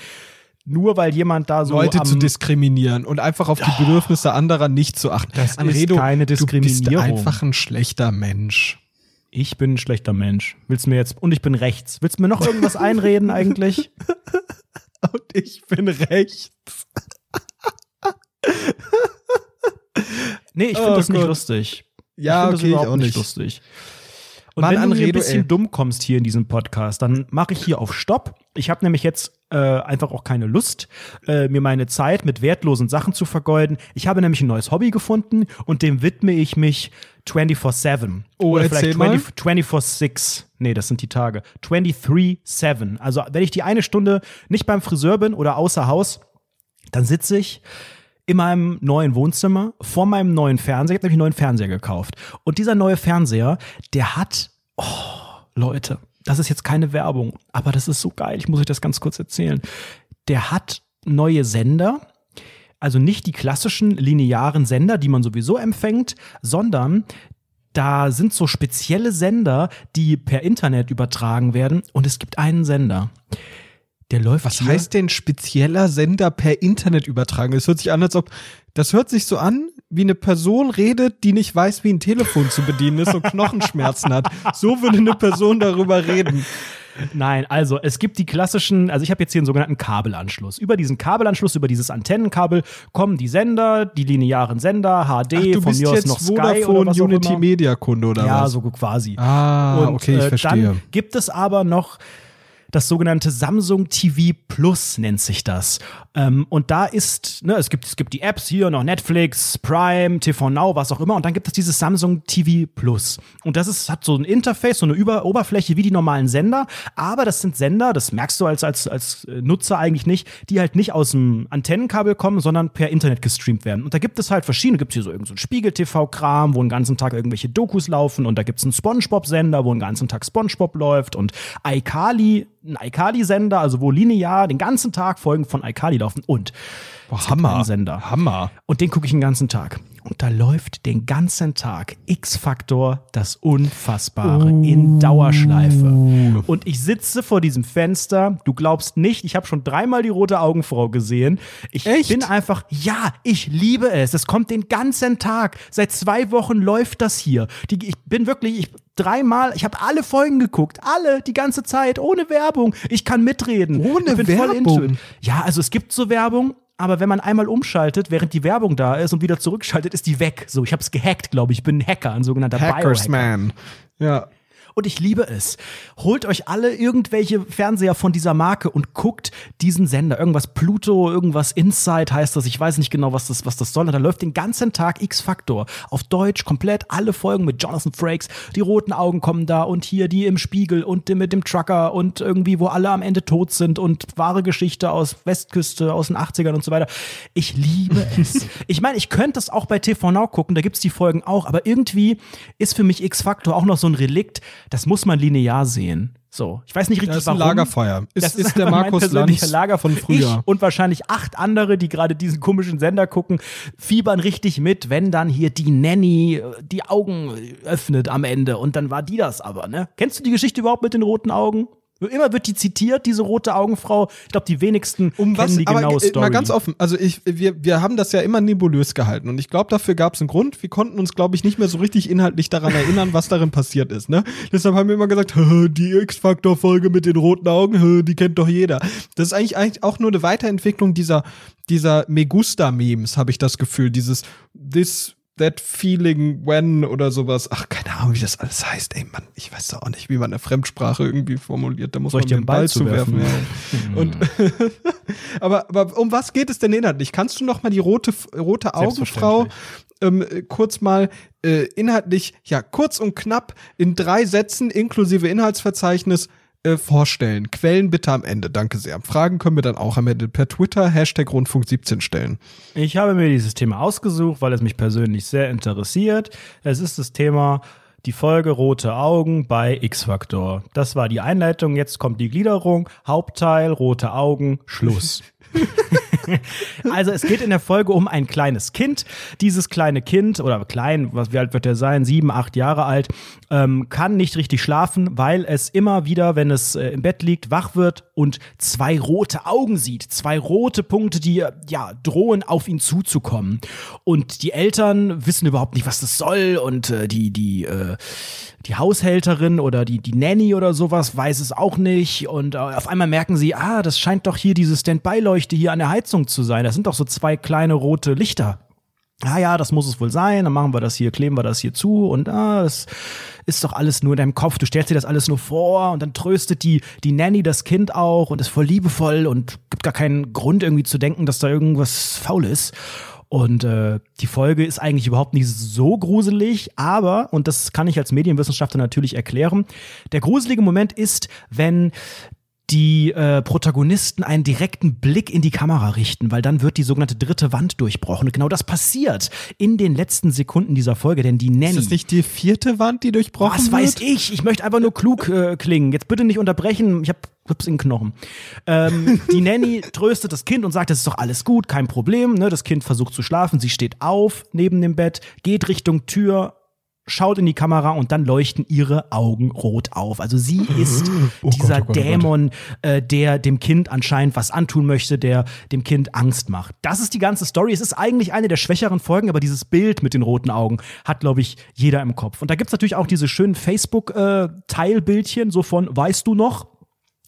S2: Nur weil jemand da so
S1: Leute zu diskriminieren und einfach auf die Bedürfnisse anderer nicht zu achten.
S2: Das ist keine
S1: Du
S2: Diskriminierung.
S1: bist einfach ein schlechter Mensch.
S2: Ich bin ein schlechter Mensch. Willst du mir jetzt und ich bin rechts. Willst du mir noch irgendwas einreden eigentlich?
S1: Und ich bin rechts.
S2: Nee, ich finde
S1: Oh
S2: das nicht
S1: Gott.
S2: lustig.
S1: Ja,
S2: ich
S1: okay, ich
S2: das überhaupt
S1: auch nicht.
S2: lustig. Und
S1: Mann,
S2: wenn du ein bisschen
S1: ey.
S2: dumm kommst hier in diesem Podcast, dann mache ich hier auf Stopp. Ich habe nämlich jetzt äh, einfach auch keine Lust, äh, mir meine Zeit mit wertlosen Sachen zu vergeuden. Ich habe nämlich ein neues Hobby gefunden und dem widme ich mich 24-7.
S1: Oh,
S2: Oder vielleicht
S1: mal.
S2: 20 24-6. Nee, das sind die Tage. 23-7. Also wenn ich die eine Stunde nicht beim Friseur bin oder außer Haus, dann sitze ich in meinem neuen Wohnzimmer vor meinem neuen Fernseher. Ich habe nämlich einen neuen Fernseher gekauft. Und dieser neue Fernseher, der hat, oh, Leute, das ist jetzt keine Werbung, aber das ist so geil. Ich muss euch das ganz kurz erzählen. Der hat neue Sender. Also nicht die klassischen linearen Sender, die man sowieso empfängt, sondern da sind so spezielle Sender, die per Internet übertragen werden. Und es gibt einen Sender. Der läuft
S1: Was
S2: hier.
S1: heißt denn spezieller Sender per Internet übertragen? Es hört sich an, als ob. Das hört sich so an, wie eine Person redet, die nicht weiß, wie ein Telefon zu bedienen ist und Knochenschmerzen hat. So würde eine Person darüber reden.
S2: Nein, also es gibt die klassischen, also ich habe jetzt hier einen sogenannten Kabelanschluss. Über diesen Kabelanschluss, über dieses Antennenkabel kommen die Sender, die linearen Sender, HD,
S1: Ach, du
S2: von
S1: bist
S2: mir aus noch Sky oder was
S1: Unity. Media Kunde oder
S2: Ja,
S1: was?
S2: so quasi.
S1: Ah,
S2: Und
S1: okay, ich
S2: äh,
S1: verstehe.
S2: dann gibt es aber noch das sogenannte Samsung TV Plus nennt sich das. Ähm, und da ist, ne, es gibt, es gibt die Apps hier noch Netflix, Prime, TV Now, was auch immer. Und dann gibt es dieses Samsung TV Plus. Und das ist, hat so ein Interface, so eine Über Oberfläche wie die normalen Sender. Aber das sind Sender, das merkst du als, als, als Nutzer eigentlich nicht, die halt nicht aus dem Antennenkabel kommen, sondern per Internet gestreamt werden. Und da gibt es halt verschiedene, gibt es hier so irgendein so Spiegel-TV-Kram, wo den ganzen Tag irgendwelche Dokus laufen. Und da gibt es einen Spongebob-Sender, wo den ganzen Tag Spongebob läuft. Und iCarly, ein iCarly-Sender, also wo linear den ganzen Tag Folgen von iCarly laufen. Und
S1: Boah, Hammer.
S2: Sender.
S1: Hammer.
S2: Und den gucke ich den ganzen Tag. Und da läuft den ganzen Tag X-Faktor, das Unfassbare, in Dauerschleife. Und ich sitze vor diesem Fenster. Du glaubst nicht, ich habe schon dreimal die rote Augenfrau gesehen. Ich
S1: Echt?
S2: bin einfach, ja, ich liebe es. Es kommt den ganzen Tag. Seit zwei Wochen läuft das hier. Die, ich bin wirklich, ich, dreimal, ich habe alle Folgen geguckt. Alle, die ganze Zeit, ohne Werbung. Ich kann mitreden.
S1: Ohne
S2: ich bin Voll
S1: Werbung?
S2: it. Ja, also es gibt so Werbung, aber wenn man einmal umschaltet, während die Werbung da ist und wieder zurückschaltet, ist die weg. So, ich habe es gehackt, glaube ich. Ich bin ein Hacker, ein sogenannter
S1: Hackers
S2: Biohacker.
S1: Man. Ja.
S2: Und ich liebe es. Holt euch alle irgendwelche Fernseher von dieser Marke und guckt diesen Sender. Irgendwas Pluto, irgendwas Inside heißt das. Ich weiß nicht genau, was das, was das soll. Und da läuft den ganzen Tag X-Factor. Auf Deutsch komplett alle Folgen mit Jonathan Frakes. Die roten Augen kommen da und hier die im Spiegel und mit dem Trucker und irgendwie, wo alle am Ende tot sind und wahre Geschichte aus Westküste, aus den 80ern und so weiter. Ich liebe es. ich meine, ich könnte das auch bei TV Now gucken, da gibt's die Folgen auch, aber irgendwie ist für mich X-Factor auch noch so ein Relikt, das muss man linear sehen. So, ich weiß nicht richtig,
S1: Das ist ein
S2: warum.
S1: Lagerfeuer. Ist,
S2: Das
S1: ist, der
S2: einfach mein
S1: Markus Lanz
S2: Lager
S1: von früher.
S2: Ich und wahrscheinlich acht andere, die gerade diesen komischen Sender gucken, fiebern richtig mit, wenn dann hier die Nanny äh, die Augen öffnet am Ende und dann war die das aber, ne? Kennst du die Geschichte überhaupt mit den roten Augen? Immer wird die zitiert, diese rote Augenfrau. Ich glaube, die wenigsten
S1: Um
S2: kennen
S1: was,
S2: die
S1: aber
S2: genaue
S1: äh,
S2: Story.
S1: mal ganz offen, also ich, wir, wir haben das ja immer nebulös gehalten und ich glaube, dafür gab es einen Grund. Wir konnten uns, glaube ich, nicht mehr so richtig inhaltlich daran erinnern, was darin passiert ist. Ne? Deshalb haben wir immer gesagt, "Hä, die X-Factor-Folge mit den roten Augen, die kennt doch jeder. Das ist eigentlich, eigentlich auch nur eine Weiterentwicklung dieser, dieser Megusta-Memes, habe ich das Gefühl. Dieses This That Feeling When oder sowas. Ach, keine Ahnung, wie das alles heißt. Ey, Mann, ich weiß doch auch nicht, wie man eine Fremdsprache irgendwie formuliert. Da muss
S2: Soll
S1: man mir
S2: einen Ball zuwerfen?
S1: ja. Und aber, aber um was geht es denn inhaltlich? Kannst du noch mal die rote, rote Augenfrau ähm, äh, kurz mal äh, inhaltlich, ja, kurz und knapp in drei Sätzen inklusive Inhaltsverzeichnis äh, vorstellen? Quellen bitte am Ende. Danke sehr. Fragen können wir dann auch am Ende per Twitter, Hashtag Rundfunk 17 stellen.
S2: Ich habe mir dieses Thema ausgesucht, weil es mich persönlich sehr interessiert. Es ist das Thema die Folge Rote Augen bei X-Factor. Das war die Einleitung, jetzt kommt die Gliederung. Hauptteil, rote Augen, Schluss. also es geht in der Folge um ein kleines Kind. Dieses kleine Kind, oder klein, was, wie alt wird er sein? Sieben, acht Jahre alt, ähm, kann nicht richtig schlafen, weil es immer wieder, wenn es äh, im Bett liegt, wach wird und zwei rote Augen sieht. Zwei rote Punkte, die ja drohen, auf ihn zuzukommen. Und die Eltern wissen überhaupt nicht, was das soll. Und äh, die, die, äh, die Haushälterin oder die, die Nanny oder sowas weiß es auch nicht. Und äh, auf einmal merken sie, ah, das scheint doch hier diese Standby-Leuchte hier an der Heizung zu sein. Das sind doch so zwei kleine rote Lichter. Ah ja, das muss es wohl sein, dann machen wir das hier, kleben wir das hier zu und ah, das ist doch alles nur in deinem Kopf, du stellst dir das alles nur vor und dann tröstet die, die Nanny das Kind auch und ist voll liebevoll und gibt gar keinen Grund irgendwie zu denken, dass da irgendwas faul ist. Und äh, die Folge ist eigentlich überhaupt nicht so gruselig, aber, und das kann ich als Medienwissenschaftler natürlich erklären, der gruselige Moment ist, wenn die äh, Protagonisten einen direkten Blick in die Kamera richten, weil dann wird die sogenannte dritte Wand durchbrochen. Und genau das passiert in den letzten Sekunden dieser Folge, denn die Nanny.
S1: Ist das nicht die vierte Wand, die durchbrochen
S2: Was
S1: wird?
S2: weiß ich? Ich möchte einfach nur klug äh, klingen. Jetzt bitte nicht unterbrechen. Ich habe Rips in den Knochen. Ähm, die Nanny tröstet das Kind und sagt, es ist doch alles gut, kein Problem. Ne? Das Kind versucht zu schlafen. Sie steht auf neben dem Bett, geht Richtung Tür, schaut in die Kamera und dann leuchten ihre Augen rot auf. Also sie ist
S1: Oh
S2: dieser
S1: Gott, oh Gott, oh.
S2: Dämon, äh, der dem Kind anscheinend was antun möchte, der dem Kind Angst macht. Das ist die ganze Story. Es ist eigentlich eine der schwächeren Folgen, aber dieses Bild mit den roten Augen hat, glaube ich, jeder im Kopf. Und da gibt's natürlich auch diese schönen Facebook-Teilbildchen, so von Weißt du noch?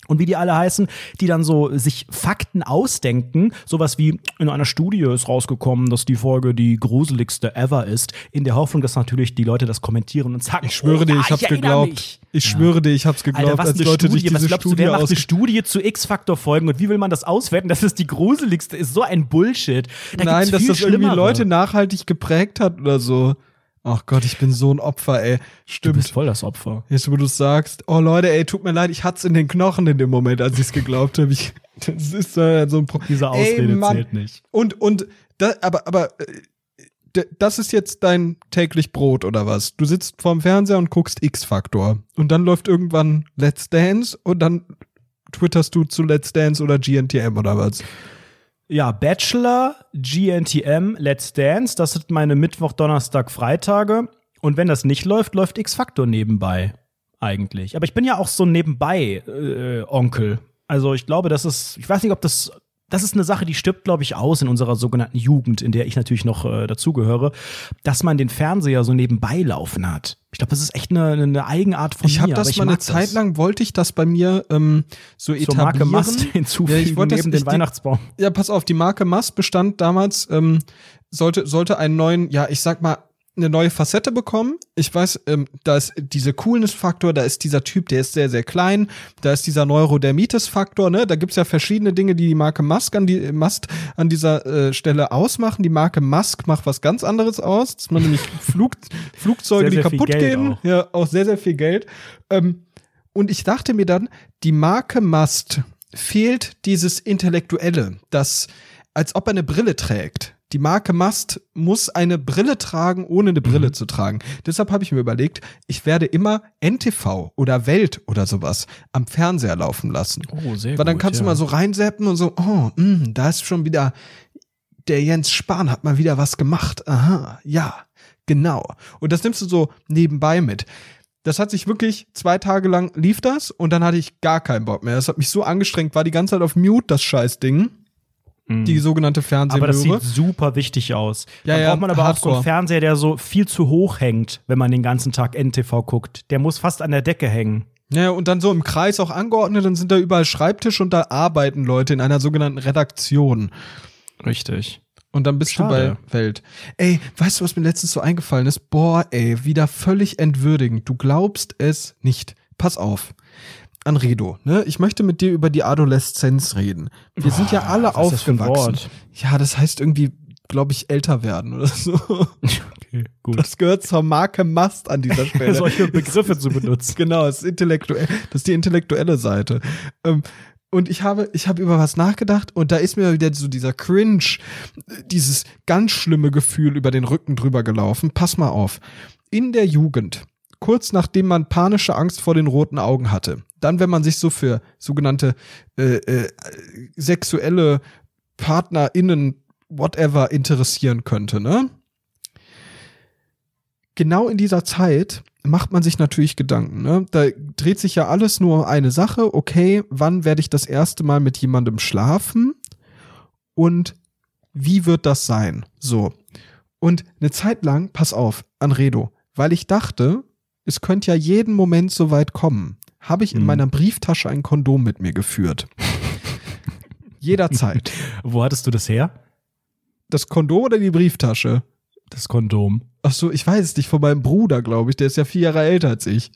S2: Und wie die alle heißen, die dann so sich Fakten ausdenken. Sowas wie in einer Studie ist rausgekommen, dass die Folge die gruseligste ever ist, in der Hoffnung, dass natürlich die Leute das kommentieren und sagen,
S1: Ich schwöre
S2: oh,
S1: dir,
S2: ja,
S1: ich hab's
S2: erinnere
S1: geglaubt.
S2: mich.
S1: Ich schwöre dir, ich hab's
S2: Alter,
S1: geglaubt,
S2: was
S1: als Leute
S2: Studie,
S1: sich
S2: was
S1: diese
S2: glaubst du,
S1: Studie
S2: wer macht eine Studie zu X-Factor-Folgen und wie will man das auswerten, dass es die gruseligste ist? So ein Bullshit. Da
S1: Nein, dass das irgendwie. Leute nachhaltig geprägt hat oder so. Ach Gott, ich bin so ein Opfer, ey.
S2: Du
S1: Stimmt.
S2: bist voll das Opfer.
S1: Jetzt, wo du sagst, oh Leute, ey, tut mir leid, ich hat's in den Knochen in dem Moment, als ich's geglaubt habe. Ich, das ist äh, so ein Pro
S2: Diese Ausrede
S1: ey,
S2: zählt nicht.
S1: Und, und, da, aber, aber, äh, das ist jetzt dein täglich Brot oder was? Du sitzt vorm Fernseher und guckst X-Faktor. Und dann läuft irgendwann Let's Dance und dann twitterst du zu Let's Dance oder GNTM oder was?
S2: Ja, Bachelor, GNTM, Let's Dance, das sind meine Mittwoch, Donnerstag, Freitage. Und wenn das nicht läuft, läuft X-Factor nebenbei. Eigentlich. Aber ich bin ja auch so ein Nebenbei-Onkel. also ich glaube, das ist, ich weiß nicht, ob das, das ist eine Sache, die stirbt, glaube ich, aus in unserer sogenannten Jugend, in der ich natürlich noch äh, dazugehöre, dass man den Fernseher so nebenbei laufen hat. Ich glaube, das ist echt eine, eine Eigenart von
S1: Ich
S2: mir.
S1: habe
S2: aber
S1: das mal eine Zeit
S2: das.
S1: lang, wollte ich das bei mir ähm, so
S2: zur Marke
S1: etablieren.
S2: Mast hinzufügen
S1: Ja, ich wollte das-
S2: neben
S1: ich-
S2: den Weihnachtsbaum.
S1: Ja, pass auf, die Marke Mast bestand damals, ähm, sollte, sollte einen neuen, ja, ich sag mal, eine neue Facette bekommen. Ich weiß, ähm, da ist dieser Coolness-Faktor, da ist dieser Typ, der ist sehr, sehr klein, da ist dieser Neurodermitis-Faktor, ne? Da gibt's ja verschiedene Dinge, die die Marke Musk an, die, Mast an dieser äh, Stelle ausmachen. Die Marke Musk macht was ganz anderes aus, dass man nämlich Flug, Flugzeuge,
S2: Sehr, sehr
S1: die kaputt gehen,
S2: auch.
S1: ja, auch sehr, sehr viel Geld. Ähm, und ich dachte mir dann, die Marke Mast fehlt dieses Intellektuelle, das, als ob er eine Brille trägt. Die Marke Mast muss eine Brille tragen, ohne eine
S2: Mhm.
S1: Brille zu tragen. Deshalb habe ich mir überlegt, ich werde immer NTV oder Welt oder sowas am Fernseher laufen lassen.
S2: Oh, sehr
S1: Weil dann
S2: gut,
S1: kannst
S2: ja.
S1: du mal so reinseppen und so, oh, mh, da ist schon wieder, der Jens Spahn hat mal wieder was gemacht. Aha, ja, genau. Und das nimmst du so nebenbei mit. Das hat sich wirklich zwei Tage lang lief das und dann hatte ich gar keinen Bock mehr. Das hat mich so angestrengt, war die ganze Zeit auf Mute, das Scheißding. Die sogenannte
S2: Mhm. Aber das sieht super wichtig aus.
S1: Ja,
S2: da
S1: ja,
S2: braucht man aber auch so
S1: Hardcore.
S2: einen Fernseher, der so viel zu hoch hängt, wenn man den ganzen Tag NTV guckt. Der muss fast an der Decke hängen.
S1: Ja, und dann so im Kreis auch angeordnet, dann sind da überall Schreibtische und da arbeiten Leute in einer sogenannten Redaktion.
S2: Richtig.
S1: Und dann bist
S2: Schade.
S1: du bei Welt. Ey, weißt du, was mir letztens so eingefallen ist? Boah, ey, wieder völlig entwürdigend. Du glaubst es nicht. Pass auf. Anredo, ne? Ich möchte mit dir über die Adoleszenz reden. Wir sind ja alle aufgewachsen. Ja, das heißt irgendwie, glaube ich, älter werden oder so.
S2: Okay, gut.
S1: Das gehört zur Marke Mast an dieser Stelle.
S2: Solche Begriffe zu benutzen.
S1: Genau, das ist intellektuell, das ist die intellektuelle Seite. Ähm, und ich habe, ich habe über was nachgedacht und da ist mir wieder so dieser Cringe, dieses ganz schlimme Gefühl über den Rücken drüber gelaufen. Pass mal auf. In der Jugend, kurz nachdem man panische Angst vor den roten Augen hatte, dann, wenn man sich so für sogenannte äh, äh, sexuelle PartnerInnen, whatever, interessieren könnte, ne? genau in dieser Zeit macht man sich natürlich Gedanken. Ne? Da dreht sich ja alles nur um eine Sache. Okay, wann werde ich das erste Mal mit jemandem schlafen? Und wie wird das sein? So. Und eine Zeit lang, pass auf, Anredo, weil ich dachte, es könnte ja jeden Moment so weit kommen, habe ich in
S2: Mhm.
S1: meiner Brieftasche ein Kondom mit mir geführt. Jederzeit.
S2: Wo hattest du das her?
S1: Das Kondom oder die Brieftasche?
S2: Das Kondom.
S1: Ach so, ich weiß es nicht, von meinem Bruder, glaube ich. Der ist ja vier Jahre älter als ich.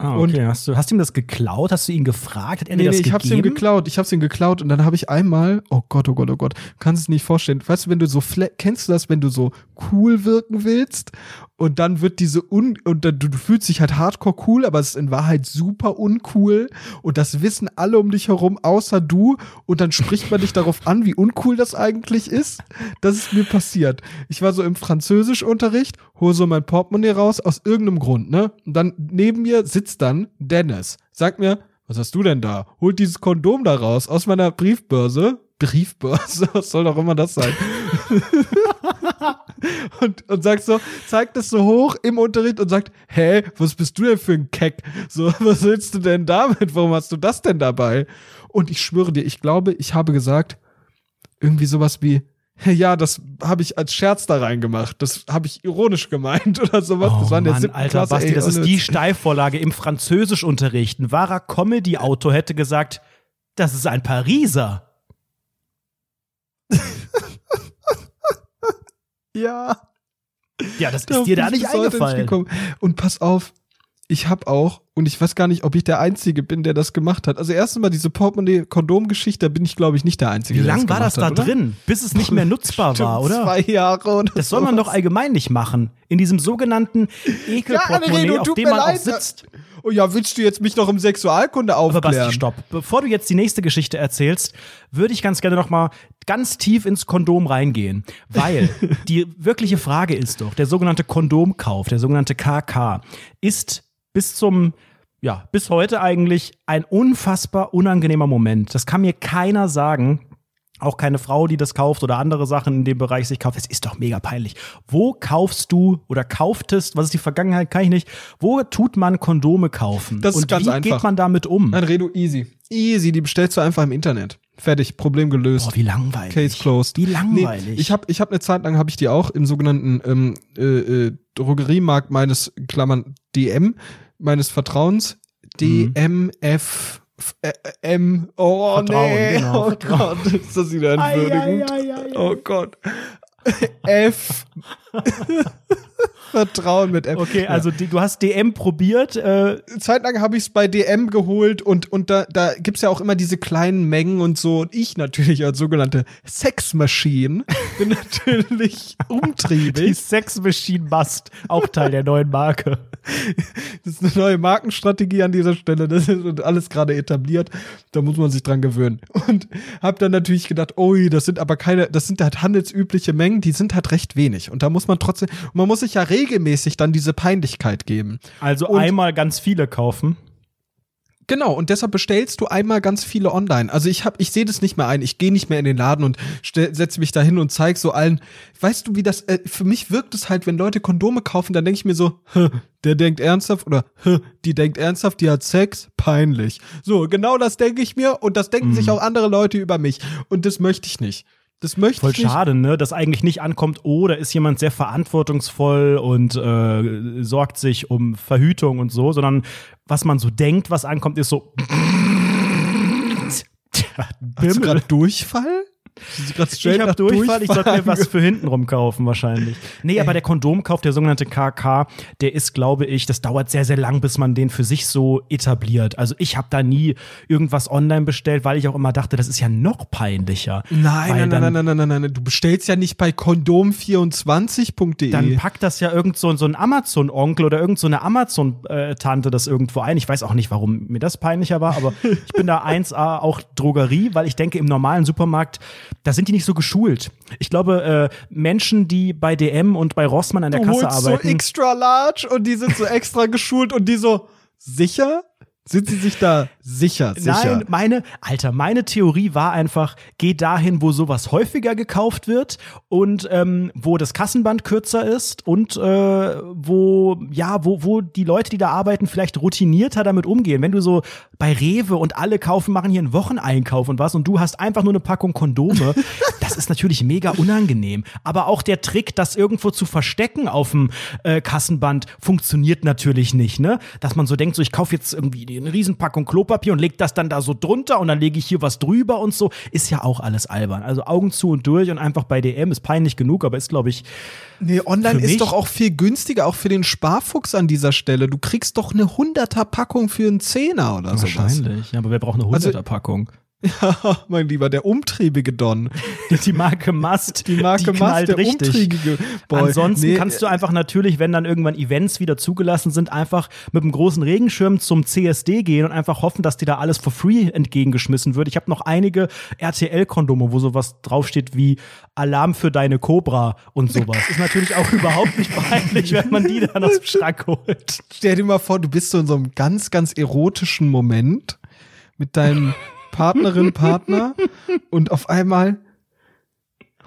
S2: Ah,
S1: Und-
S2: okay. hast, du, hast du ihm das geklaut? Hast du ihn gefragt? Hat er
S1: Nee,
S2: dir
S1: nee,
S2: das
S1: ich hab's ihm
S2: gegeben?
S1: geklaut. Ich hab's ihm geklaut und dann habe ich einmal, oh Gott, oh Gott, oh Gott, kannst es nicht vorstellen. Weißt du, wenn du so, kennst du das, wenn du so cool wirken willst und dann wird diese un, und dann, du, du fühlst dich halt hardcore cool, aber es ist in Wahrheit super uncool und das wissen alle um dich herum, außer du und dann spricht man dich darauf an, wie uncool das eigentlich ist. Das ist mir passiert. Ich war so im Französischunterricht, hole so mein Portemonnaie raus, aus irgendeinem Grund, ne? Und dann neben mir sitzt dann Dennis. Sagt mir, was hast du denn da? Holt dieses Kondom da raus aus meiner Briefbörse. Briefbörse, was soll doch immer das sein? und, und sagt so, zeigt das so hoch im Unterricht und sagt, hä, was bist du denn für ein Keck? So, was willst du denn damit? Warum hast du das denn dabei? Und ich schwöre dir, ich glaube, ich habe gesagt, irgendwie sowas wie, ja, das habe ich als Scherz da reingemacht. Das habe ich ironisch gemeint oder sowas.
S2: Oh
S1: das war in der
S2: Mann, Alter
S1: Klasse,
S2: Basti,
S1: ey,
S2: das ist die. Steilvorlage im Französischunterricht. Ein wahrer Comedy-Autor hätte gesagt, das ist ein Pariser.
S1: Ja.
S2: Ja, das ist dir
S1: bin
S2: da
S1: ich
S2: nicht eingefallen.
S1: gekommen. Und pass auf, ich habe auch, und ich weiß gar nicht, ob ich der Einzige bin, der das gemacht hat. Also erst mal diese Portemonnaie-Kondom-Geschichte, da bin ich, glaube ich, nicht der Einzige,
S2: Wie
S1: der
S2: lang war das da
S1: hat,
S2: drin, bis es nicht mehr nutzbar war,
S1: Bestimmt
S2: oder?
S1: Zwei Jahre oder
S2: Das soll man doch allgemein nicht machen. In diesem sogenannten Ekelportemonnaie,
S1: Anredo,
S2: auf dem man auch
S1: leid.
S2: sitzt.
S1: Oh ja, willst du jetzt mich noch im Sexualkunde
S2: Aber Basti,
S1: aufklären?
S2: stopp. Bevor du jetzt die nächste Geschichte erzählst, würde ich ganz gerne noch mal ganz tief ins Kondom reingehen. Weil die wirkliche Frage ist doch, der sogenannte Kondomkauf, der sogenannte KK, ist bis zum, ja, bis heute eigentlich ein unfassbar unangenehmer Moment. Das kann mir keiner sagen. Auch keine Frau, die das kauft oder andere Sachen in dem Bereich sich kauft. Es ist doch mega peinlich. Wo kaufst du oder kauftest, was ist die Vergangenheit, kann ich nicht. Wo tut man Kondome kaufen?
S1: Das ist
S2: Und
S1: ganz
S2: wie
S1: einfach.
S2: geht man damit um?
S1: Anredo, easy. Easy, die bestellst du einfach im Internet. Fertig, Problem gelöst.
S2: Boah, wie langweilig.
S1: Case closed.
S2: Wie langweilig.
S1: Nee, ich habe ich hab eine Zeit lang habe ich die auch im sogenannten ähm, äh, äh, Drogeriemarkt meines Klammern DM meines Vertrauens. DMF äh, äh, M oh
S2: Vertrauen,
S1: nee
S2: genau,
S1: oh
S2: Vertrauen.
S1: Gott ist das wieder entwürdigend
S2: ei, ei, ei.
S1: oh Gott F Vertrauen mit F
S2: Okay, also die, du hast DM probiert. Äh,
S1: Zeit lang habe ich es bei DM geholt und, und da, da gibt's ja auch immer diese kleinen Mengen und so. Und ich natürlich als sogenannte Sexmaschine bin natürlich
S2: die
S1: umtriebig.
S2: Sex Machine Must, auch Teil der neuen Marke.
S1: Das ist eine neue Markenstrategie an dieser Stelle. Das ist alles gerade etabliert. Da muss man sich dran gewöhnen. Und habe dann natürlich gedacht, ui, das sind aber keine, das sind halt handelsübliche Mengen, die sind halt recht wenig. Und da muss man trotzdem, und man muss sich ja regelmäßig dann diese Peinlichkeit geben.
S2: Also
S1: Und-
S2: einmal ganz viele kaufen.
S1: Genau, und deshalb bestellst du einmal ganz viele online. Also ich hab, ich sehe das nicht mehr ein. Ich gehe nicht mehr in den Laden und setze mich da hin und zeig so allen. Weißt du, wie das, äh, für mich wirkt es halt, wenn Leute Kondome kaufen, dann denke ich mir so, der denkt ernsthaft oder die denkt ernsthaft, die hat Sex, peinlich. So, genau das denke ich mir und das denken mhm. sich auch andere Leute über mich. Und das möchte ich nicht. Das möchte
S2: Voll
S1: ich nicht.
S2: schade, ne? Dass eigentlich nicht ankommt, oh, da ist jemand sehr verantwortungsvoll und äh, sorgt sich um Verhütung und so, sondern was man so denkt, was ankommt, ist so.
S1: Hast du gerade Durchfall?
S2: Ich habe Durchfall, ich sollte mir was für hintenrum kaufen wahrscheinlich. Nee, Ey. aber der Kondomkauf, der sogenannte KK, der ist, glaube ich, das dauert sehr, sehr lang, bis man den für sich so etabliert. Also ich habe da nie irgendwas online bestellt, weil ich auch immer dachte, das ist ja noch peinlicher.
S1: Nein, nein, nein, nein, nein, nein, nein, du bestellst ja nicht bei kondom24.de.
S2: Dann packt das ja irgend so, so ein Amazon-Onkel oder irgend so eine Amazon-Tante das irgendwo ein. Ich weiß auch nicht, warum mir das peinlicher war, aber ich bin da 1A auch Drogerie, weil ich denke, im normalen Supermarkt da sind die nicht so geschult. Ich glaube, äh, Menschen, die bei DM und bei Rossmann an der
S1: du
S2: Kasse arbeiten.
S1: so extra large und die sind so extra geschult und die so sicher? Sind Sie sich da sicher? sicher?
S2: Nein, meine, Alter, meine Theorie war einfach, geh dahin, wo sowas häufiger gekauft wird und ähm, wo das Kassenband kürzer ist und äh, wo, ja, wo, wo die Leute, die da arbeiten, vielleicht routinierter damit umgehen. Wenn du so bei Rewe und alle kaufen, machen hier einen Wocheneinkauf und was und du hast einfach nur eine Packung Kondome, das ist natürlich mega unangenehm. Aber auch der Trick, das irgendwo zu verstecken auf dem äh, Kassenband, funktioniert natürlich nicht, ne? Dass man so denkt, so ich kaufe jetzt irgendwie die eine Riesenpackung Klopapier und legt das dann da so drunter und dann lege ich hier was drüber und so. Ist ja auch alles albern. Also Augen zu und durch und einfach bei DM ist peinlich genug, aber ist, glaube ich.
S1: Nee, online ist doch auch viel günstiger, auch für den Sparfuchs an dieser Stelle. Du kriegst doch eine 100er Packung für einen Zehner oder so.
S2: Wahrscheinlich, ja, aber wer braucht eine 100er also Packung? Also,
S1: Ja, mein Lieber, der umtriebige Don.
S2: Die Marke Mast.
S1: Die Marke die Mast, der richtig. umtriebige
S2: Boy. Ansonsten nee. kannst du einfach natürlich, wenn dann irgendwann Events wieder zugelassen sind, einfach mit einem großen Regenschirm zum CSD gehen und einfach hoffen, dass dir da alles for free entgegengeschmissen wird. Ich habe noch einige RTL-Kondome, wo sowas draufsteht wie Alarm für deine Cobra und sowas. Ist natürlich auch überhaupt nicht peinlich, wenn man die dann aus dem Schrank holt.
S1: Stell dir mal vor, du bist so in so einem ganz, ganz erotischen Moment mit deinem Partnerin, Partner und auf einmal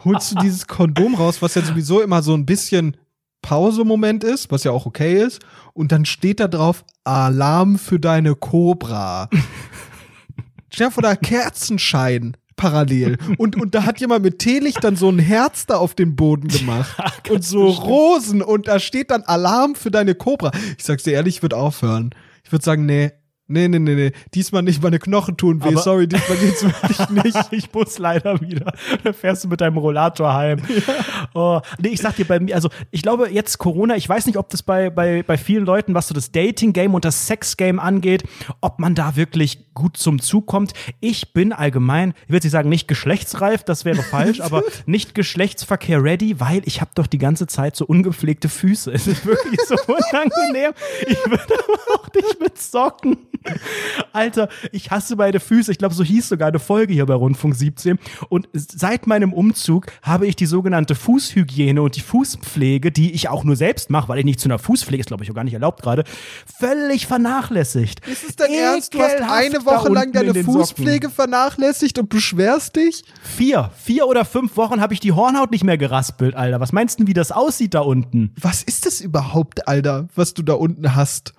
S1: holst du dieses Kondom raus, was ja sowieso immer so ein bisschen Pause-Moment ist, was ja auch okay ist, und dann steht da drauf Alarm für deine Cobra. Stell vor, da Kerzenschein parallel. Und, und da hat jemand mit Teelicht dann so ein Herz da auf den Boden gemacht. Ja, und so bestimmt. Rosen. Und da steht dann Alarm für deine Cobra. Ich sag's dir ehrlich, ich würde aufhören. Ich würde sagen, nee, Nee, nee, nee, nee. Diesmal nicht meine Knochen tun weh. Aber Sorry, diesmal geht's wirklich nicht.
S2: ich muss leider wieder. Da fährst du mit deinem Rollator heim. Ja. Oh, nee, ich sag dir bei mir, also ich glaube jetzt Corona, ich weiß nicht, ob das bei, bei, bei vielen Leuten, was so das Dating-Game und das Sex-Game angeht, ob man da wirklich gut zum Zug kommt. Ich bin allgemein, ich würde nicht sagen, nicht geschlechtsreif, das wäre falsch, aber nicht Geschlechtsverkehr ready, weil ich habe doch die ganze Zeit so ungepflegte Füße. Es ist wirklich so unangenehm. Ich würde auch nicht mit Socken. Alter, ich hasse meine Füße. Ich glaube, so hieß sogar eine Folge hier bei Rundfunk 17. Und seit meinem Umzug habe ich die sogenannte Fußhygiene und die Fußpflege, die ich auch nur selbst mache, weil ich nicht zu einer Fußpflege, ist glaube ich auch gar nicht erlaubt gerade, völlig vernachlässigt.
S1: Ist es dein Ernst? Du hast eine Woche lang deine Fußpflege vernachlässigt und beschwerst dich?
S2: Vier. Vier oder fünf Wochen habe ich die Hornhaut nicht mehr geraspelt, Alter. Was meinst du, wie das aussieht da unten?
S1: Was ist das überhaupt, Alter, was du da unten hast?